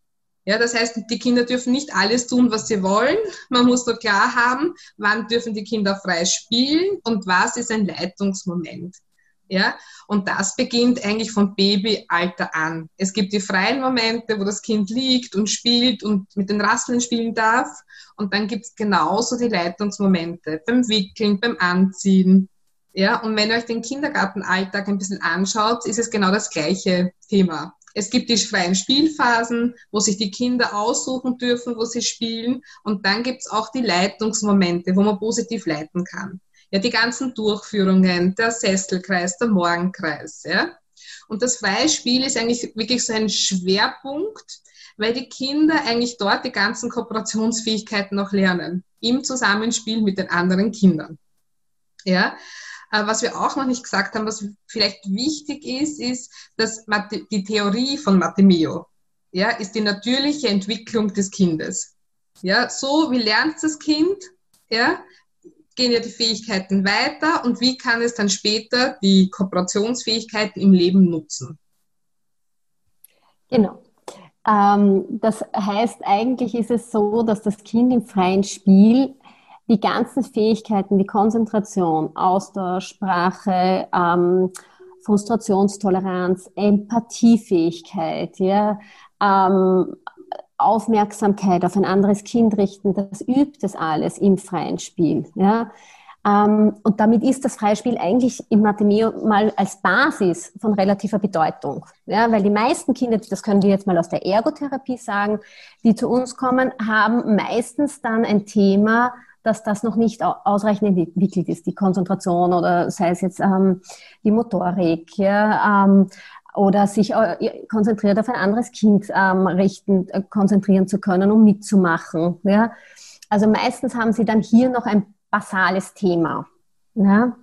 [SPEAKER 2] Ja, das heißt, die Kinder dürfen nicht alles tun, was sie wollen. Man muss nur klar haben, wann dürfen die Kinder frei spielen und was ist ein Leitungsmoment. Ja, und das beginnt eigentlich vom Babyalter an. Es gibt die freien Momente, wo das Kind liegt und spielt und mit den Rasseln spielen darf. Und dann gibt es genauso die Leitungsmomente beim Wickeln, beim Anziehen, ja, und wenn ihr euch den Kindergartenalltag ein bisschen anschaut, ist es genau das gleiche Thema. Es gibt die freien Spielphasen, wo sich die Kinder aussuchen dürfen, wo sie spielen. Und dann gibt es auch die Leitungsmomente, wo man positiv leiten kann. Ja, die ganzen Durchführungen, der Sesselkreis, der Morgenkreis, ja. Und das freie Spiel ist eigentlich wirklich so ein Schwerpunkt, weil die Kinder eigentlich dort die ganzen Kooperationsfähigkeiten noch lernen, im Zusammenspiel mit den anderen Kindern. Ja, was wir auch noch nicht gesagt haben, was vielleicht wichtig ist, ist, dass die Theorie von Matemeo, ja, ist die natürliche Entwicklung des Kindes. Ja, so wie lernt das Kind, ja, gehen ja die Fähigkeiten weiter und wie kann es dann später die Kooperationsfähigkeiten im Leben nutzen?
[SPEAKER 3] Genau. Ähm, das heißt, eigentlich ist es so, dass das Kind im freien Spiel die ganzen Fähigkeiten, die Konzentration, Austausch, Sprache, ähm, Frustrationstoleranz, Empathiefähigkeit, ja, ähm, Aufmerksamkeit auf ein anderes Kind richten, das übt das alles im freien Spiel. Ja. Ähm, und damit ist das freie Spiel eigentlich im Mathemeo mal als Basis von relativer Bedeutung. Ja, weil die meisten Kinder, das können wir jetzt mal aus der Ergotherapie sagen, die zu uns kommen, haben meistens dann ein Thema, dass das noch nicht ausreichend entwickelt ist, die Konzentration oder sei es jetzt ähm, die Motorik, ja, ähm, oder sich äh, konzentriert auf ein anderes Kind ähm, richten, äh, konzentrieren zu können, um mitzumachen. Ja? Also meistens haben sie dann hier noch ein basales Thema. Ja?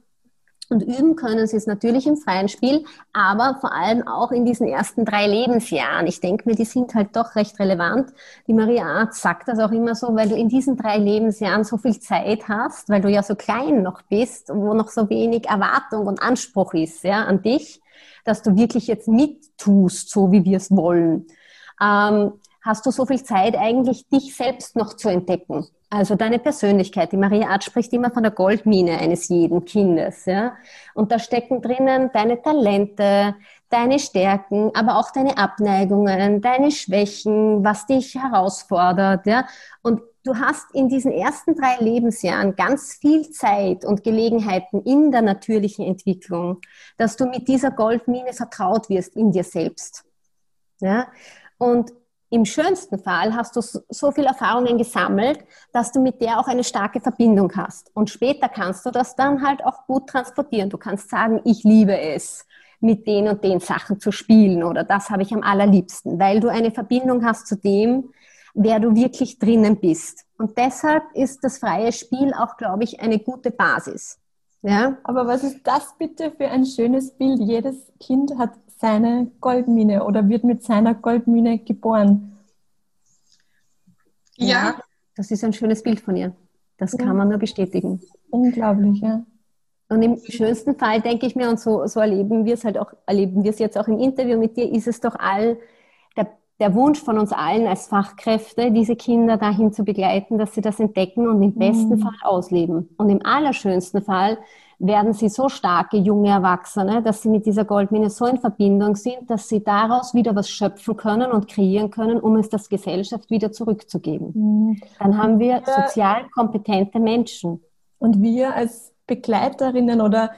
[SPEAKER 3] Und üben können sie es natürlich im freien Spiel, aber vor allem auch in diesen ersten drei Lebensjahren. Ich denke mir, die sind halt doch recht relevant. Die Maria Arzt sagt das auch immer so, weil du in diesen drei Lebensjahren so viel Zeit hast, weil du ja so klein noch bist, wo noch so wenig Erwartung und Anspruch ist ja, an dich, dass du wirklich jetzt mittust, so wie wir es wollen. Ähm, hast du so viel Zeit eigentlich, dich selbst noch zu entdecken. Also deine Persönlichkeit. Die Maria Art spricht immer von der Goldmine eines jeden Kindes. Ja? Und da stecken drinnen deine Talente, deine Stärken, aber auch deine Abneigungen, deine Schwächen, was dich herausfordert. Ja? Und du hast in diesen ersten drei Lebensjahren ganz viel Zeit und Gelegenheiten in der natürlichen Entwicklung, dass du mit dieser Goldmine vertraut wirst in dir selbst. Ja? Und im schönsten Fall hast du so viel Erfahrungen gesammelt, dass du mit der auch eine starke Verbindung hast. Und später kannst du das dann halt auch gut transportieren. Du kannst sagen, ich liebe es, mit den und den Sachen zu spielen oder das habe ich am allerliebsten, weil du eine Verbindung hast zu dem, wer du wirklich drinnen bist. Und deshalb ist das freie Spiel auch, glaube ich, eine gute Basis.
[SPEAKER 1] Ja? Aber was ist das bitte für ein schönes Bild? Jedes Kind hat seine Goldmine oder wird mit seiner Goldmine geboren.
[SPEAKER 3] Ja. ja. Das ist ein schönes Bild von ihr. Das kann man nur bestätigen.
[SPEAKER 1] Unglaublich, ja.
[SPEAKER 3] Und im schönsten Fall denke ich mir, und so, so erleben wir es halt auch, erleben wir es jetzt auch im Interview mit dir, ist es doch all der, der Wunsch von uns allen als Fachkräfte, diese Kinder dahin zu begleiten, dass sie das entdecken und im besten mhm. Fall ausleben. Und im allerschönsten Fall werden sie so starke junge Erwachsene, dass sie mit dieser Goldmine so in Verbindung sind, dass sie daraus wieder was schöpfen können und kreieren können, um es der Gesellschaft wieder zurückzugeben. Mhm. Dann haben wir sozial kompetente Menschen.
[SPEAKER 1] Und wir als Begleiterinnen oder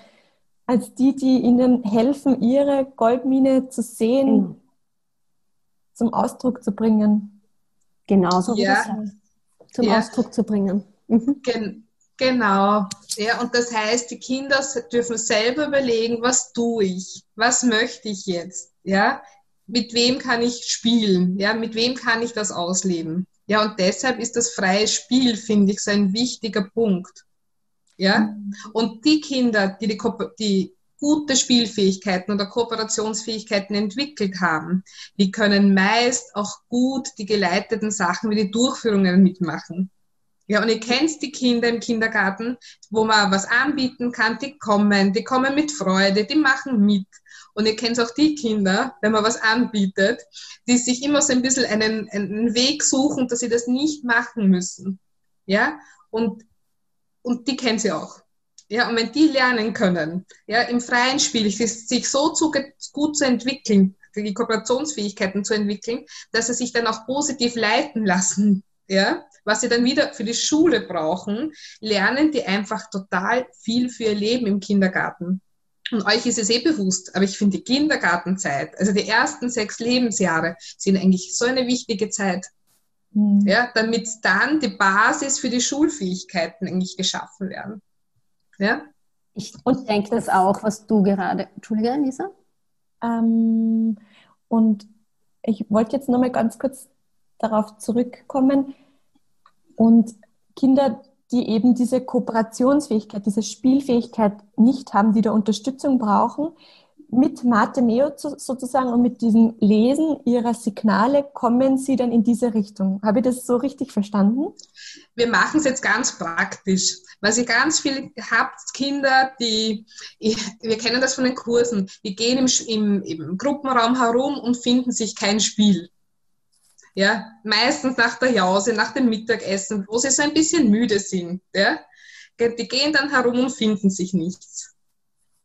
[SPEAKER 1] als die, die ihnen helfen, ihre Goldmine zu sehen, mhm. zum Ausdruck zu bringen.
[SPEAKER 3] Genauso wie ja. das heißt. Zum ja. Ausdruck zu bringen.
[SPEAKER 2] Mhm. Gen Genau. Ja, und das heißt, die Kinder dürfen selber überlegen, was tue ich? Was möchte ich jetzt? Ja, mit wem kann ich spielen? Ja, mit wem kann ich das ausleben? Ja, und deshalb ist das freie Spiel, finde ich, so ein wichtiger Punkt. Ja, mhm. und die Kinder, die, die, die gute Spielfähigkeiten oder Kooperationsfähigkeiten entwickelt haben, die können meist auch gut die geleiteten Sachen wie die Durchführungen mitmachen. Ja, und ihr kennt die Kinder im Kindergarten, wo man was anbieten kann, die kommen, die kommen mit Freude, die machen mit. Und ihr kennt auch die Kinder, wenn man was anbietet, die sich immer so ein bisschen einen, einen Weg suchen, dass sie das nicht machen müssen. Ja, und, und die kennt sie auch. Ja, und wenn die lernen können, ja, im freien Spiel, sich so zu, gut zu entwickeln, die Kooperationsfähigkeiten zu entwickeln, dass sie sich dann auch positiv leiten lassen, ja, was sie dann wieder für die Schule brauchen, lernen die einfach total viel für ihr Leben im Kindergarten. Und euch ist es eh bewusst, aber ich finde die Kindergartenzeit, also die ersten sechs Lebensjahre, sind eigentlich so eine wichtige Zeit. Mhm. Ja, damit dann die Basis für die Schulfähigkeiten eigentlich geschaffen werden.
[SPEAKER 3] Ja? Ich denke das auch, was du gerade. Entschuldige, Lisa?
[SPEAKER 1] Ähm, und ich wollte jetzt nochmal ganz kurz darauf zurückkommen. Und Kinder, die eben diese Kooperationsfähigkeit, diese Spielfähigkeit nicht haben, die da Unterstützung brauchen, mit Mate Meo sozusagen und mit diesem Lesen ihrer Signale kommen Sie dann in diese Richtung. Habe ich das so richtig verstanden?
[SPEAKER 2] Wir machen es jetzt ganz praktisch, weil Sie ganz viele habt Kinder, die, wir kennen das von den Kursen, die gehen im, im, im Gruppenraum herum und finden sich kein Spiel. Ja, meistens nach der Jause, nach dem Mittagessen, wo sie so ein bisschen müde sind. Ja, die gehen dann herum und finden sich nichts.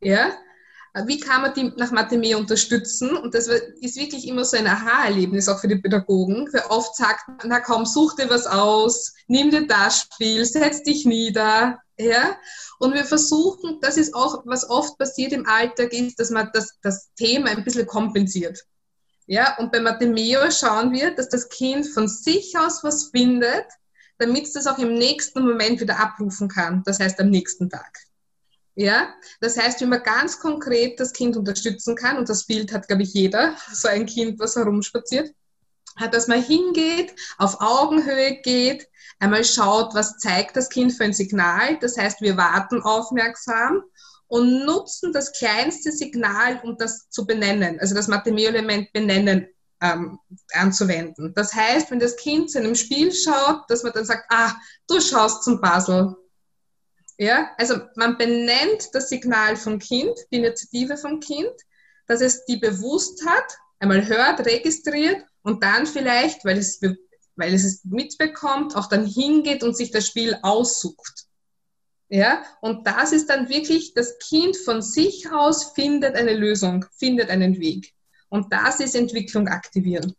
[SPEAKER 2] Ja, wie kann man die nach Mathe mehr unterstützen? Und das ist wirklich immer so ein Aha-Erlebnis auch für die Pädagogen. Weil oft sagt man, na komm, such dir was aus, nimm dir das Spiel, setz dich nieder. Ja? Und wir versuchen, das ist auch, was oft passiert im Alltag, ist, dass man das, das Thema ein bisschen kompensiert. Ja, und bei Matemeo schauen wir, dass das Kind von sich aus was findet, damit es das auch im nächsten Moment wieder abrufen kann. Das heißt am nächsten Tag. Ja, das heißt, wie man ganz konkret das Kind unterstützen kann, und das Bild hat, glaube ich, jeder, so ein Kind, was herumspaziert, hat, dass man hingeht, auf Augenhöhe geht, einmal schaut, was zeigt das Kind für ein Signal. Das heißt, wir warten aufmerksam und nutzen das kleinste Signal, um das zu benennen, also das Mathemie-Element benennen ähm, anzuwenden. Das heißt, wenn das Kind zu einem Spiel schaut, dass man dann sagt, ah, du schaust zum Puzzle. Ja, also man benennt das Signal vom Kind, die Initiative vom Kind, dass es die bewusst hat, einmal hört, registriert und dann vielleicht, weil es, weil es es mitbekommt, auch dann hingeht und sich das Spiel aussucht. Ja, und das ist dann wirklich, das Kind von sich aus findet eine Lösung, findet einen Weg. Und das ist Entwicklung aktivieren.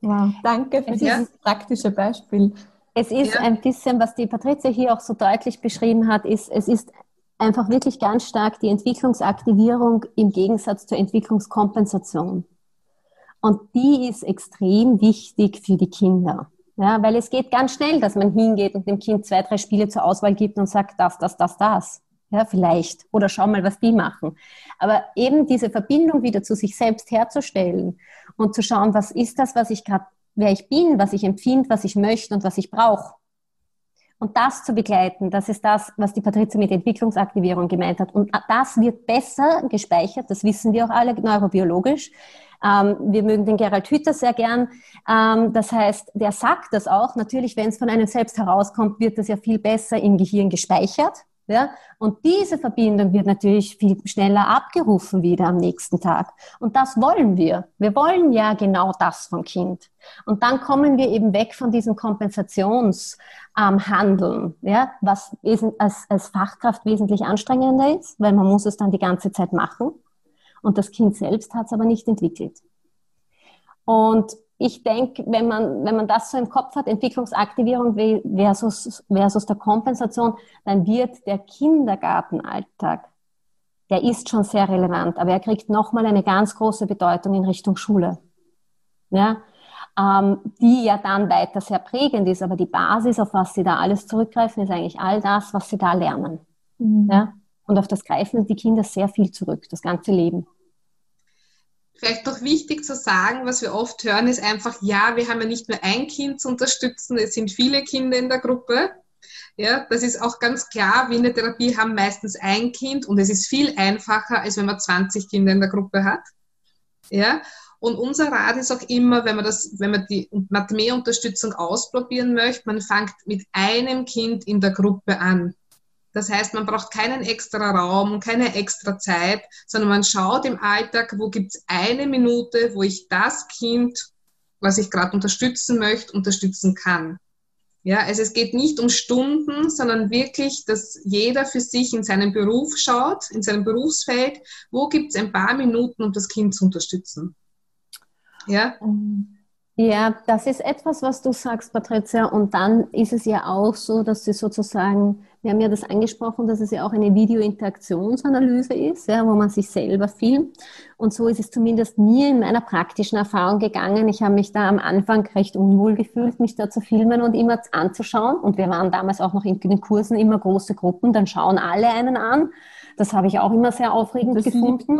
[SPEAKER 1] Wow, danke für ja. dieses praktische Beispiel.
[SPEAKER 3] Es ist ja. ein bisschen, was die Patricia hier auch so deutlich beschrieben hat, ist, es ist einfach wirklich ganz stark die Entwicklungsaktivierung im Gegensatz zur Entwicklungskompensation. Und die ist extrem wichtig für die Kinder. Ja, weil es geht ganz schnell, dass man hingeht und dem Kind zwei, drei Spiele zur Auswahl gibt und sagt, das, das, das, das. Ja, vielleicht. Oder schau mal, was die machen. Aber eben diese Verbindung wieder zu sich selbst herzustellen und zu schauen, was ist das, was ich gerade, wer ich bin, was ich empfinde, was ich möchte und was ich brauche. Und das zu begleiten, das ist das, was die Patrizia mit Entwicklungsaktivierung gemeint hat. Und das wird besser gespeichert, das wissen wir auch alle neurobiologisch, ähm, wir mögen den Gerald Hüther sehr gern. Ähm, das heißt, der sagt das auch. Natürlich, wenn es von einem selbst herauskommt, wird das ja viel besser im Gehirn gespeichert. Ja? Und diese Verbindung wird natürlich viel schneller abgerufen wieder am nächsten Tag. Und das wollen wir. Wir wollen ja genau das vom Kind. Und dann kommen wir eben weg von diesem Kompensationshandeln, ähm, ja? was als, als Fachkraft wesentlich anstrengender ist, weil man muss es dann die ganze Zeit machen. Und das Kind selbst hat es aber nicht entwickelt. Und ich denke, wenn man, wenn man das so im Kopf hat, Entwicklungsaktivierung versus, versus der Kompensation, dann wird der Kindergartenalltag, der ist schon sehr relevant, aber er kriegt nochmal eine ganz große Bedeutung in Richtung Schule. Ja, ähm, die ja dann weiter sehr prägend ist, aber die Basis, auf was sie da alles zurückgreifen, ist eigentlich all das, was sie da lernen. Mhm. Ja? Und auf das greifen die Kinder sehr viel zurück, das ganze Leben.
[SPEAKER 2] Vielleicht noch wichtig zu sagen, was wir oft hören, ist einfach, ja, wir haben ja nicht nur ein Kind zu unterstützen, es sind viele Kinder in der Gruppe. Ja, das ist auch ganz klar. Wir in der Therapie haben meistens ein Kind und es ist viel einfacher, als wenn man 20 Kinder in der Gruppe hat. Ja, und unser Rat ist auch immer, wenn man das, wenn man die Mathemie-Unterstützung ausprobieren möchte, man fängt mit einem Kind in der Gruppe an. Das heißt, man braucht keinen extra Raum, keine extra Zeit, sondern man schaut im Alltag, wo gibt es eine Minute, wo ich das Kind, was ich gerade unterstützen möchte, unterstützen kann. Ja, also es geht nicht um Stunden, sondern wirklich, dass jeder für sich in seinem Beruf schaut, in seinem Berufsfeld, wo gibt es ein paar Minuten, um das Kind zu unterstützen.
[SPEAKER 3] Ja. Ja, das ist etwas, was du sagst, Patricia. Und dann ist es ja auch so, dass sie sozusagen Wir haben ja das angesprochen, dass es ja auch eine Videointeraktionsanalyse ist, ja, wo man sich selber filmt. Und so ist es zumindest mir in meiner praktischen Erfahrung gegangen. Ich habe mich da am Anfang recht unwohl gefühlt, mich da zu filmen und immer anzuschauen. Und wir waren damals auch noch in den Kursen immer große Gruppen, dann schauen alle einen an. Das habe ich auch immer sehr aufregend das gefunden.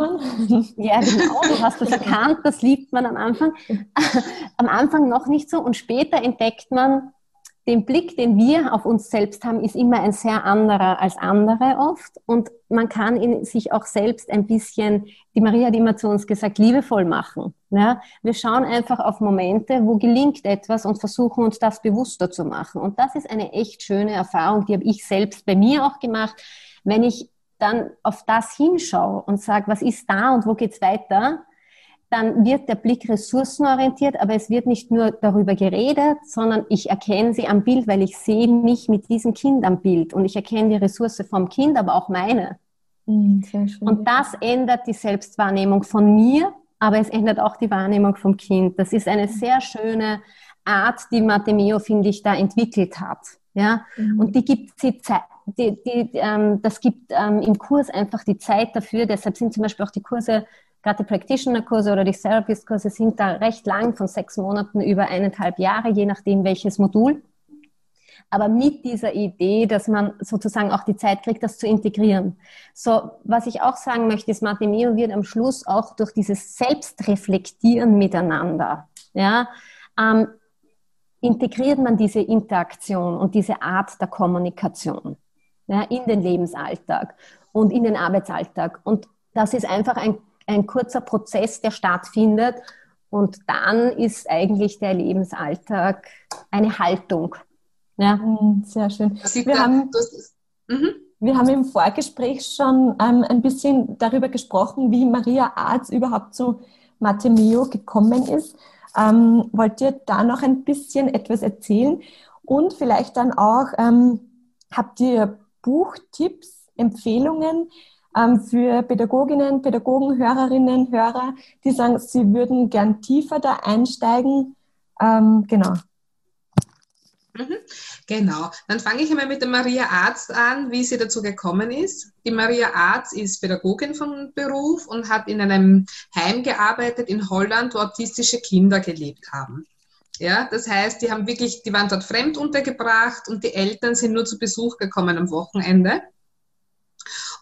[SPEAKER 3] Ja, genau, du hast das erkannt, das liebt man am Anfang. am Anfang noch nicht so und später entdeckt man, den Blick, den wir auf uns selbst haben, ist immer ein sehr anderer als andere oft. Und man kann ihn sich auch selbst ein bisschen, die Maria hat immer zu uns gesagt, liebevoll machen. Ja? Wir schauen einfach auf Momente, wo gelingt etwas und versuchen uns das bewusster zu machen. Und das ist eine echt schöne Erfahrung, die habe ich selbst bei mir auch gemacht. Wenn ich dann auf das hinschaue und sage, was ist da und wo geht's weiter, dann wird der Blick ressourcenorientiert, aber es wird nicht nur darüber geredet, sondern ich erkenne sie am Bild, weil ich sehe mich mit diesem Kind am Bild und ich erkenne die Ressource vom Kind, aber auch meine. Mhm, und das ändert die Selbstwahrnehmung von mir, aber es ändert auch die Wahrnehmung vom Kind. Das ist eine sehr schöne Art, die Matemeo, finde ich, da entwickelt hat. Ja, mhm. und die gibt sie Zeit, die, die, ähm, das gibt ähm, im Kurs einfach die Zeit dafür. Deshalb sind zum Beispiel auch die Kurse Gerade die Practitioner-Kurse oder die Therapist-Kurse sind da recht lang, von sechs Monaten über eineinhalb Jahre, je nachdem welches Modul. Aber mit dieser Idee, dass man sozusagen auch die Zeit kriegt, das zu integrieren. So, was ich auch sagen möchte, ist, Matemeo wird am Schluss auch durch dieses Selbstreflektieren miteinander, ja, ähm, integriert man diese Interaktion und diese Art der Kommunikation ja, in den Lebensalltag und in den Arbeitsalltag. Und das ist einfach ein ein kurzer Prozess, der stattfindet. Und dann ist eigentlich der Lebensalltag eine Haltung.
[SPEAKER 1] Ja. Mhm, sehr schön. Wir haben, mhm. wir haben im Vorgespräch schon ähm, ein bisschen darüber gesprochen, wie Maria Arz überhaupt zu Matemeo gekommen ist. Ähm, wollt ihr da noch ein bisschen etwas erzählen? Und vielleicht dann auch, ähm, habt ihr Buchtipps, Empfehlungen, für Pädagoginnen, Pädagogen, Hörerinnen, Hörer, die sagen, sie würden gern tiefer da einsteigen. Ähm, genau.
[SPEAKER 2] Mhm. Genau. Dann fange ich einmal mit der Maria Arzt an, wie sie dazu gekommen ist. Die Maria Arzt ist Pädagogin von Beruf und hat in einem Heim gearbeitet in Holland, wo autistische Kinder gelebt haben. Ja, das heißt, die haben wirklich, die waren dort fremd untergebracht und die Eltern sind nur zu Besuch gekommen am Wochenende.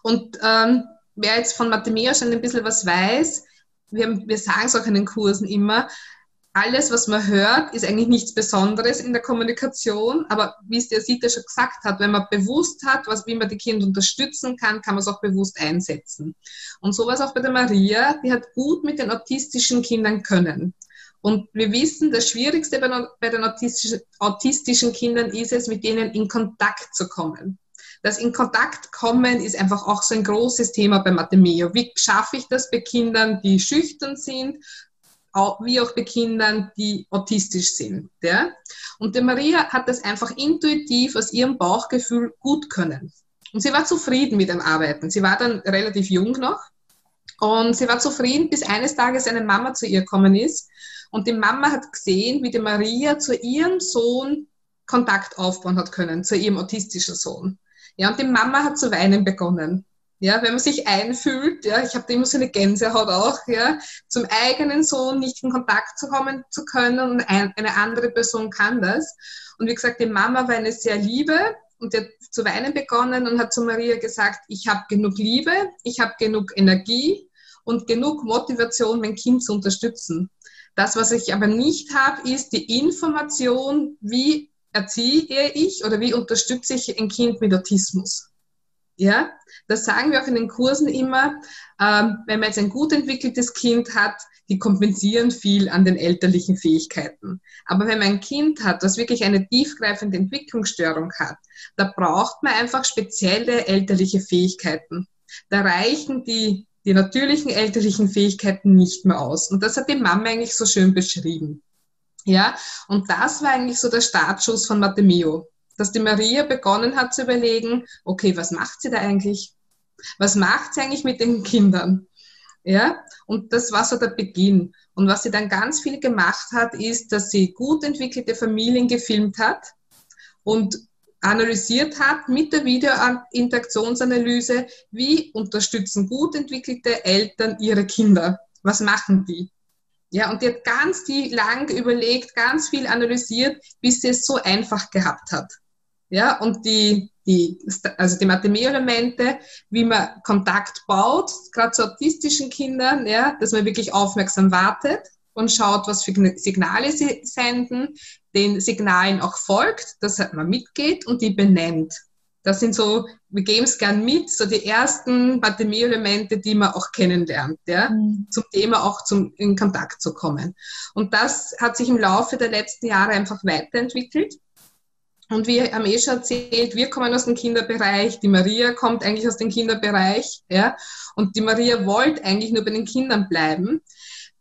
[SPEAKER 2] Und ähm, wer jetzt von Mathemea schon ein bisschen was weiß, wir, wir sagen es auch in den Kursen immer, alles, was man hört, ist eigentlich nichts Besonderes in der Kommunikation. Aber wie es der Sita schon gesagt hat, wenn man bewusst hat, was, wie man die Kinder unterstützen kann, kann man es auch bewusst einsetzen. Und so war es auch bei der Maria, die hat gut mit den autistischen Kindern können. Und wir wissen, das Schwierigste bei, den autistischen Kindern ist es, mit denen in Kontakt zu kommen. Das in Kontakt kommen ist einfach auch so ein großes Thema bei Matemeo. Wie schaffe ich das bei Kindern, die schüchtern sind, wie auch bei Kindern, die autistisch sind. Ja? Und die Maria hat das einfach intuitiv aus ihrem Bauchgefühl gut können. Und sie war zufrieden mit dem Arbeiten. Sie war dann relativ jung noch. Und sie war zufrieden, bis eines Tages eine Mama zu ihr gekommen ist. Und die Mama hat gesehen, wie die Maria zu ihrem Sohn Kontakt aufbauen hat können, zu ihrem autistischen Sohn. Ja, und die Mama hat zu weinen begonnen. Ja, wenn man sich einfühlt, ja, ich habe immer so eine Gänsehaut auch, ja, zum eigenen Sohn nicht in Kontakt zu kommen zu können und ein, eine andere Person kann das. Und wie gesagt, die Mama war eine sehr liebe und die hat zu weinen begonnen und hat zu Maria gesagt, ich habe genug Liebe, ich habe genug Energie und genug Motivation, mein Kind zu unterstützen. Das, was ich aber nicht habe, ist die Information, wie erziehe ich oder wie unterstütze ich ein Kind mit Autismus? Ja, das sagen wir auch in den Kursen immer. Ähm, wenn man jetzt ein gut entwickeltes Kind hat, die kompensieren viel an den elterlichen Fähigkeiten. Aber wenn man ein Kind hat, das wirklich eine tiefgreifende Entwicklungsstörung hat, da braucht man einfach spezielle elterliche Fähigkeiten. Da reichen die, die natürlichen elterlichen Fähigkeiten nicht mehr aus. Und das hat die Mama eigentlich so schön beschrieben. Ja, und das war eigentlich so der Startschuss von Matemio, dass die Maria begonnen hat zu überlegen, okay, was macht sie da eigentlich? Was macht sie eigentlich mit den Kindern? Ja, und das war so der Beginn. Und was sie dann ganz viel gemacht hat, ist, dass sie gut entwickelte Familien gefilmt hat und analysiert hat mit der Videointeraktionsanalyse, wie unterstützen gut entwickelte Eltern ihre Kinder. Was machen die? Ja, und die hat ganz viel lang überlegt, ganz viel analysiert, bis sie es so einfach gehabt hat. Ja, und die, die, also die Mathemie-Elemente, wie man Kontakt baut, gerade zu autistischen Kindern, ja, dass man wirklich aufmerksam wartet und schaut, was für Signale sie senden, den Signalen auch folgt, dass man mitgeht und die benennt. Das sind so, wir geben es gern mit, so die ersten Pandemie-Elemente, die man auch kennenlernt, ja, mhm. zum Thema auch zum, in Kontakt zu kommen. Und das hat sich im Laufe der letzten Jahre einfach weiterentwickelt. Und wir haben eh schon erzählt, wir kommen aus dem Kinderbereich, die Maria kommt eigentlich aus dem Kinderbereich, ja, und die Maria wollte eigentlich nur bei den Kindern bleiben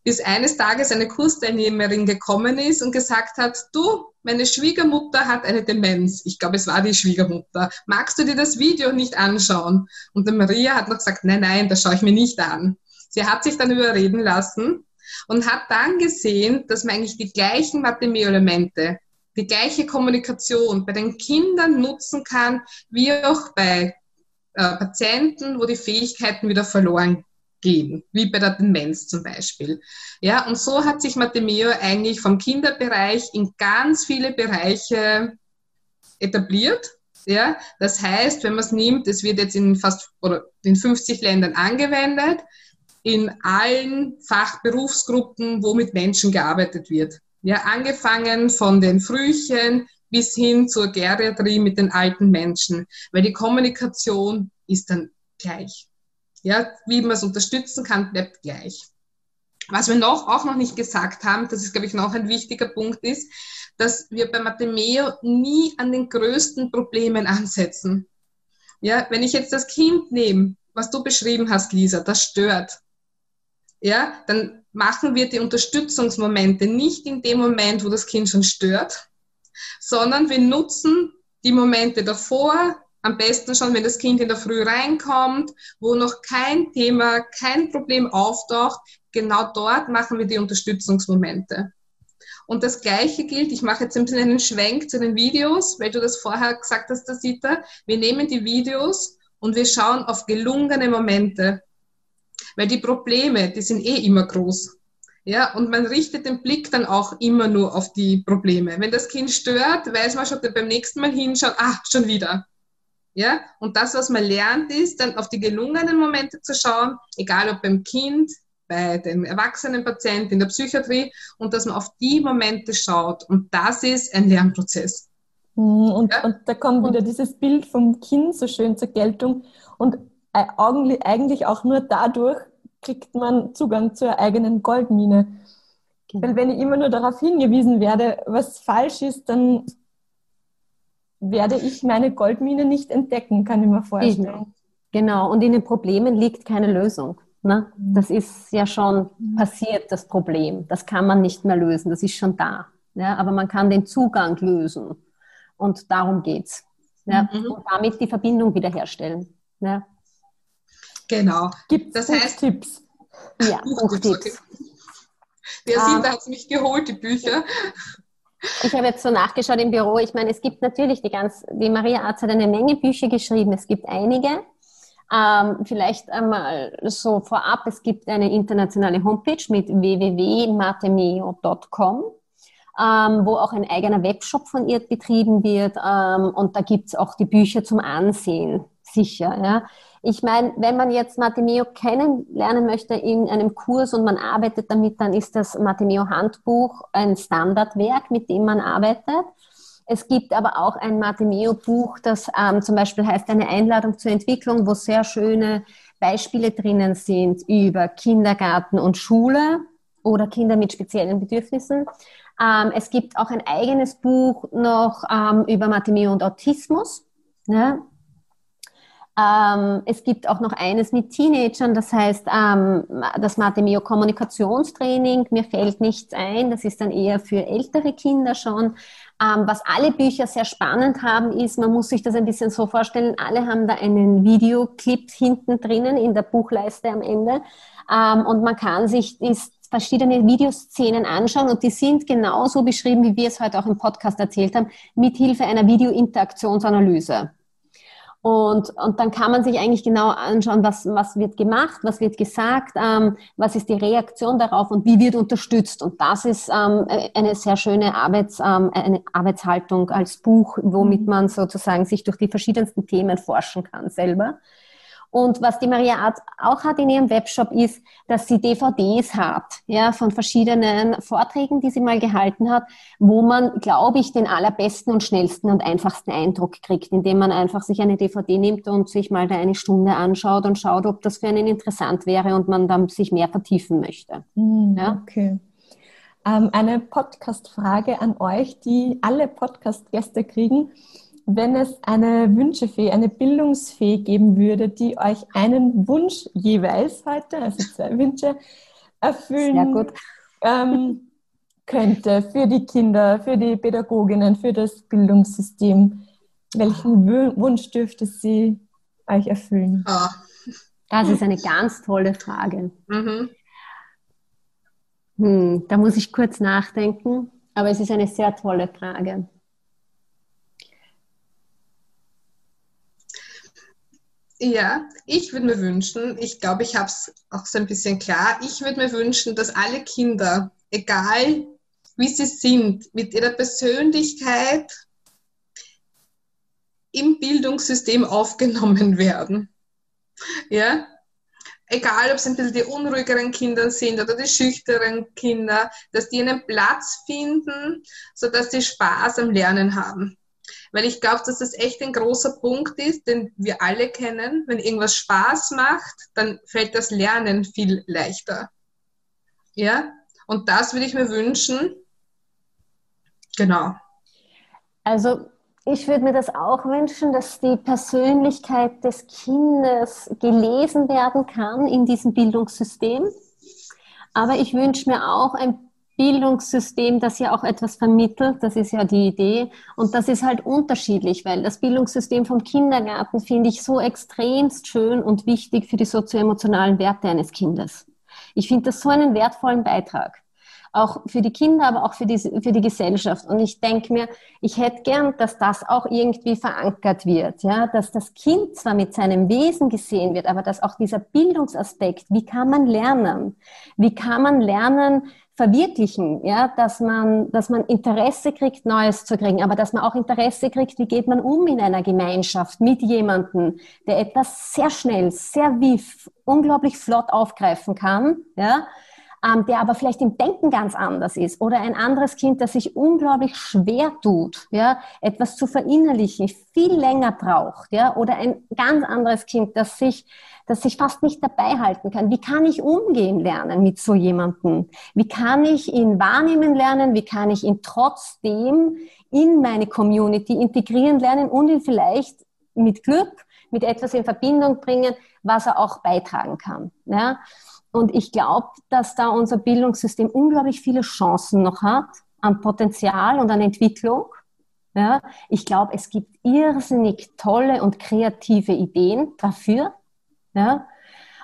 [SPEAKER 2] bis eines Tages eine Kursteilnehmerin gekommen ist und gesagt hat, du, meine Schwiegermutter hat eine Demenz. Ich glaube, es war die Schwiegermutter. Magst du dir das Video nicht anschauen? Und der Maria hat noch gesagt, nein, nein, das schaue ich mir nicht an. Sie hat sich dann überreden lassen und hat dann gesehen, dass man eigentlich die gleichen Mathemie-Elemente, die gleiche Kommunikation bei den Kindern nutzen kann, wie auch bei äh, Patienten, wo die Fähigkeiten wieder verloren gehen, wie bei der Demenz zum Beispiel. Ja, und so hat sich Matemeo eigentlich vom Kinderbereich in ganz viele Bereiche etabliert. Ja, das heißt, wenn man es nimmt, es wird jetzt in fast oder in 50 Ländern angewendet, in allen Fachberufsgruppen, wo mit Menschen gearbeitet wird. Ja, angefangen von den Frühchen bis hin zur Geriatrie mit den alten Menschen, weil die Kommunikation ist dann gleich. Ja, wie man es unterstützen kann, bleibt gleich. Was wir noch, auch noch nicht gesagt haben, das ist, glaube ich, noch ein wichtiger Punkt ist, dass wir bei Mathemeo nie an den größten Problemen ansetzen. Ja, wenn ich jetzt das Kind nehme, was du beschrieben hast, Lisa, das stört. Ja, dann machen wir die Unterstützungsmomente nicht in dem Moment, wo das Kind schon stört, sondern wir nutzen die Momente davor, am besten schon, wenn das Kind in der Früh reinkommt, wo noch kein Thema, kein Problem auftaucht. Genau dort machen wir die Unterstützungsmomente. Und das Gleiche gilt, ich mache jetzt ein bisschen einen Schwenk zu den Videos, weil du das vorher gesagt hast, Sita. Wir nehmen die Videos und wir schauen auf gelungene Momente. Weil die Probleme, die sind eh immer groß. Ja, und man richtet den Blick dann auch immer nur auf die Probleme. Wenn das Kind stört, weiß man schon beim nächsten Mal hinschauen, ah, schon wieder. Ja? Und das, was man lernt, ist dann auf die gelungenen Momente zu schauen, egal ob beim Kind, bei dem erwachsenen Patienten in der Psychiatrie und dass man auf die Momente schaut. Und das ist ein Lernprozess.
[SPEAKER 1] Mhm, und, ja? und da kommt wieder dieses Bild vom Kind so schön zur Geltung. Und eigentlich auch nur dadurch kriegt man Zugang zur eigenen Goldmine. Genau. Weil wenn ich immer nur darauf hingewiesen werde, was falsch ist, dann werde ich meine Goldmine nicht entdecken, kann ich mir vorstellen.
[SPEAKER 3] Genau, und in den Problemen liegt keine Lösung. Ne? Mhm. Das ist ja schon passiert, das Problem. Das kann man nicht mehr lösen, das ist schon da. Ja? Aber man kann den Zugang lösen. Und darum geht es. Ja? Mhm. Und damit die Verbindung wiederherstellen. Ja?
[SPEAKER 2] Genau.
[SPEAKER 1] Gibt es heißt, Tipps?
[SPEAKER 3] Ja, Buchtipps.
[SPEAKER 2] Der um, Sieht, hat es mich geholt, die Bücher.
[SPEAKER 3] Ich habe jetzt so nachgeschaut im Büro. Ich meine, es gibt natürlich die ganz, die Maria Arzt hat eine Menge Bücher geschrieben. Es gibt einige. Ähm, vielleicht einmal so vorab, es gibt eine internationale Homepage mit www.matemeo.com, ähm, wo auch ein eigener Webshop von ihr betrieben wird. Ähm, und da gibt es auch die Bücher zum Ansehen, sicher. Ja. Ich meine, wenn man jetzt Matemeo kennenlernen möchte in einem Kurs und man arbeitet damit, dann ist das Matemeo Handbuch ein Standardwerk, mit dem man arbeitet. Es gibt aber auch ein Matemeo Buch, das ähm, zum Beispiel heißt eine Einladung zur Entwicklung, wo sehr schöne Beispiele drinnen sind über Kindergarten und Schule oder Kinder mit speziellen Bedürfnissen. Ähm, es gibt auch ein eigenes Buch noch ähm, über Matemeo und Autismus. Ja, ähm, es gibt auch noch eines mit Teenagern, das heißt ähm, das Matemeo Kommunikationstraining. Mir fällt nichts ein, das ist dann eher für ältere Kinder schon. Ähm, was alle Bücher sehr spannend haben, ist, man muss sich das ein bisschen so vorstellen, alle haben da einen Videoclip hinten drinnen in der Buchleiste am Ende. Ähm, und man kann sich ist verschiedene Videoszenen anschauen und die sind genauso beschrieben, wie wir es heute auch im Podcast erzählt haben, mit Hilfe einer Videointeraktionsanalyse. Und, und dann kann man sich eigentlich genau anschauen, was, was wird gemacht, was wird gesagt, ähm, was ist die Reaktion darauf und wie wird unterstützt. Und das ist ähm, eine sehr schöne Arbeits, ähm, eine Arbeitshaltung als Buch, womit mhm. man sozusagen sich durch die verschiedensten Themen forschen kann selber. Und was die Maria Art auch hat in ihrem Webshop ist, dass sie DVDs hat, ja, von verschiedenen Vorträgen, die sie mal gehalten hat, wo man, glaube ich, den allerbesten und schnellsten und einfachsten Eindruck kriegt, indem man einfach sich eine DVD nimmt und sich mal da eine Stunde anschaut und schaut, ob das für einen interessant wäre und man dann sich mehr vertiefen möchte.
[SPEAKER 1] Mm, ja? Okay. Ähm, eine Podcast-Frage an euch, die alle Podcast-Gäste kriegen wenn es eine Wünschefee, eine Bildungsfee geben würde, die euch einen Wunsch jeweils heute, also zwei Wünsche, erfüllen ähm, könnte für die Kinder, für die Pädagoginnen, für das Bildungssystem, welchen Wunsch dürfte sie euch erfüllen? Oh.
[SPEAKER 3] Das ist eine ganz tolle Frage. Mhm. Hm, da muss ich kurz nachdenken, aber es ist eine sehr tolle Frage.
[SPEAKER 2] Ja, ich würde mir wünschen, ich glaube, ich habe es auch so ein bisschen klar, ich würde mir wünschen, dass alle Kinder, egal wie sie sind, mit ihrer Persönlichkeit im Bildungssystem aufgenommen werden. Ja, egal ob es ein bisschen die unruhigeren Kinder sind oder die schüchteren Kinder, dass die einen Platz finden, sodass sie Spaß am Lernen haben. Weil ich glaube, dass das echt ein großer Punkt ist, den wir alle kennen. Wenn irgendwas Spaß macht, dann fällt das Lernen viel leichter. Ja? Und das würde ich mir wünschen. Genau.
[SPEAKER 3] Also ich würde mir das auch wünschen, dass die Persönlichkeit des Kindes gelesen werden kann in diesem Bildungssystem. Aber ich wünsche mir auch ein Bildungssystem, das ja auch etwas vermittelt, das ist ja die Idee. Und das ist halt unterschiedlich, weil das Bildungssystem vom Kindergarten finde ich so extremst schön und wichtig für die sozioemotionalen Werte eines Kindes. Ich finde das so einen wertvollen Beitrag. Auch für die Kinder, aber auch für die, für die Gesellschaft. Und ich denke mir, ich hätte gern, dass das auch irgendwie verankert wird, ja, dass das Kind zwar mit seinem Wesen gesehen wird, aber dass auch dieser Bildungsaspekt, wie kann man lernen? Wie kann man lernen, verwirklichen, ja, dass man, dass man Interesse kriegt, Neues zu kriegen, aber dass man auch Interesse kriegt, wie geht man um in einer Gemeinschaft mit jemandem, der etwas sehr schnell, sehr wief, unglaublich flott aufgreifen kann, ja, ähm, der aber vielleicht im Denken ganz anders ist oder ein anderes Kind, das sich unglaublich schwer tut, ja, etwas zu verinnerlichen, viel länger braucht, ja, oder ein ganz anderes Kind, das sich das sich fast nicht dabei halten kann. Wie kann ich umgehen lernen mit so jemandem? Wie kann ich ihn wahrnehmen lernen? Wie kann ich ihn trotzdem in meine Community integrieren lernen und ihn vielleicht mit Glück, mit etwas in Verbindung bringen, was er auch beitragen kann? Ja? Und ich glaube, dass da unser Bildungssystem unglaublich viele Chancen noch hat an Potenzial und an Entwicklung. Ja, ich glaube, es gibt irrsinnig tolle und kreative Ideen dafür. Ja?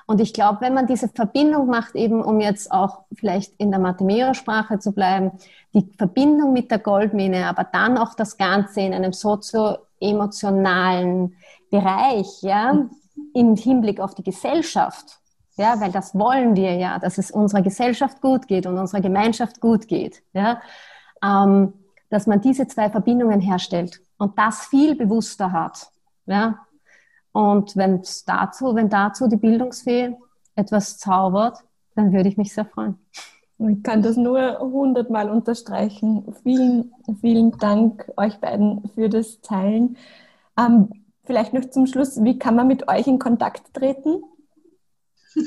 [SPEAKER 3] Und ich glaube, wenn man diese Verbindung macht, eben um jetzt auch vielleicht in der Mathemeo-Sprache zu bleiben, die Verbindung mit der Goldmine, aber dann auch das Ganze in einem sozio-emotionalen Bereich, ja, im Hinblick auf die Gesellschaft, ja, weil das wollen wir ja, dass es unserer Gesellschaft gut geht und unserer Gemeinschaft gut geht, ja, ähm, dass man diese zwei Verbindungen herstellt und das viel bewusster hat, ja, und wenn dazu, wenn dazu die Bildungsfee etwas zaubert, dann würde ich mich sehr freuen.
[SPEAKER 1] Ich kann das nur hundertmal unterstreichen. Vielen, vielen Dank euch beiden für das Teilen. Ähm, vielleicht noch zum Schluss, wie kann man mit euch in Kontakt treten?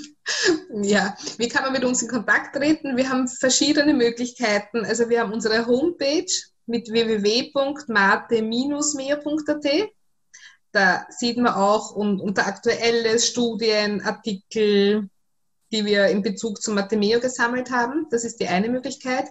[SPEAKER 2] Ja, wie kann man mit uns in Kontakt treten? Wir haben verschiedene Möglichkeiten. Also wir haben unsere Homepage mit www.mate-mea.at da sieht man auch und, unter aktuelle Studien, Artikel, die wir in Bezug zum Matemeo gesammelt haben. Das ist die eine Möglichkeit.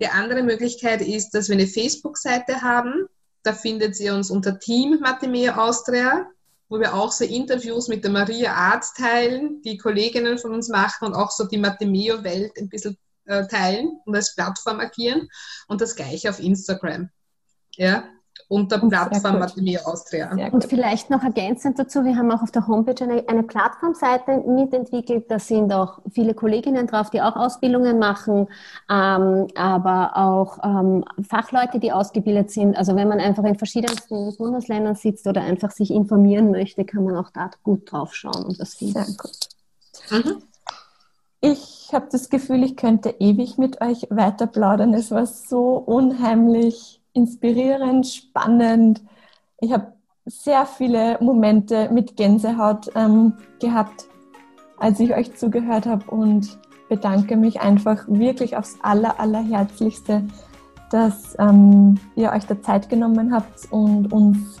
[SPEAKER 2] Die andere Möglichkeit ist, dass wir eine Facebook-Seite haben. Da findet ihr uns unter Team Matemeo Austria, wo wir auch so Interviews mit der Maria Arzt teilen, die Kolleginnen von uns machen und auch so die Matemeo-Welt ein bisschen äh, teilen und als Plattform agieren und das gleiche auf Instagram. Ja, unter Plattform Matemie Austria.
[SPEAKER 3] Und vielleicht noch ergänzend dazu, wir haben auch auf der Homepage eine, eine Plattformseite mitentwickelt. Da sind auch viele Kolleginnen drauf, die auch Ausbildungen machen, ähm, aber auch ähm, Fachleute, die ausgebildet sind. Also wenn man einfach in verschiedensten Bundesländern sitzt oder einfach sich informieren möchte, kann man auch da gut drauf schauen und das finden. Sehr gut.
[SPEAKER 1] Mhm. Ich habe das Gefühl, ich könnte ewig mit euch weiter plaudern. Es war so unheimlich inspirierend, spannend. Ich habe sehr viele Momente mit Gänsehaut ähm, gehabt, als ich euch zugehört habe und bedanke mich einfach wirklich aufs aller, allerherzlichste, dass ähm, ihr euch da Zeit genommen habt und uns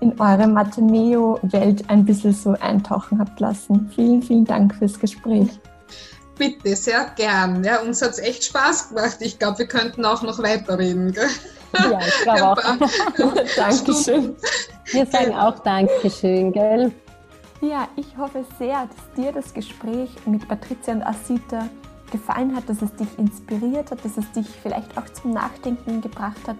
[SPEAKER 1] in eure Matemeo-Welt ein bisschen so eintauchen habt lassen. Vielen, vielen Dank fürs Gespräch.
[SPEAKER 2] Bitte, sehr gern. Ja, uns hat es echt Spaß gemacht. Ich glaube, wir könnten auch noch weiterreden. Gell?
[SPEAKER 3] Ja, ich glaube auch. Dankeschön. Wir sagen auch Dankeschön, gell?
[SPEAKER 1] Ja, ich hoffe sehr, dass dir das Gespräch mit Patricia und Asita gefallen hat, dass es dich inspiriert hat, dass es dich vielleicht auch zum Nachdenken gebracht hat.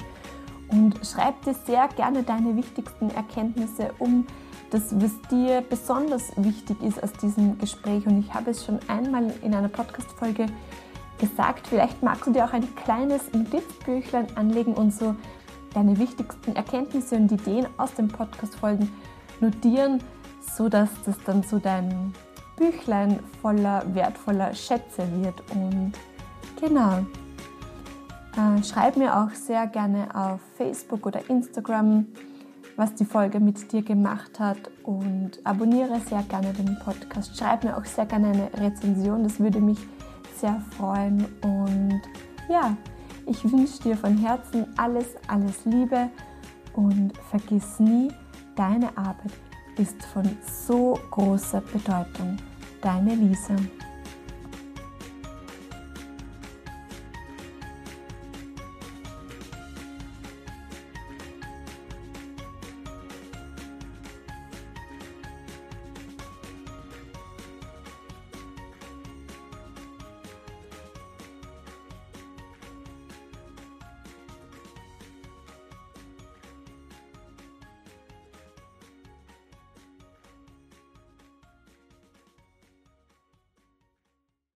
[SPEAKER 1] Und schreib dir sehr gerne deine wichtigsten Erkenntnisse um, das, was dir besonders wichtig ist aus diesem Gespräch. Und ich habe es schon einmal in einer Podcast-Folge gesagt, vielleicht magst du dir auch ein kleines Notizbüchlein anlegen und so deine wichtigsten Erkenntnisse und Ideen aus den Podcast-Folgen notieren, sodass das dann so dein Büchlein voller wertvoller Schätze wird. Und genau, äh, schreib mir auch sehr gerne auf Facebook oder Instagram, was die Folge mit dir gemacht hat und abonniere sehr gerne den Podcast. Schreib mir auch sehr gerne eine Rezension, das würde mich sehr freuen. Und ja, ich wünsche dir von Herzen alles, alles Liebe und vergiss nie, deine Arbeit ist von so großer Bedeutung. Deine Lisa.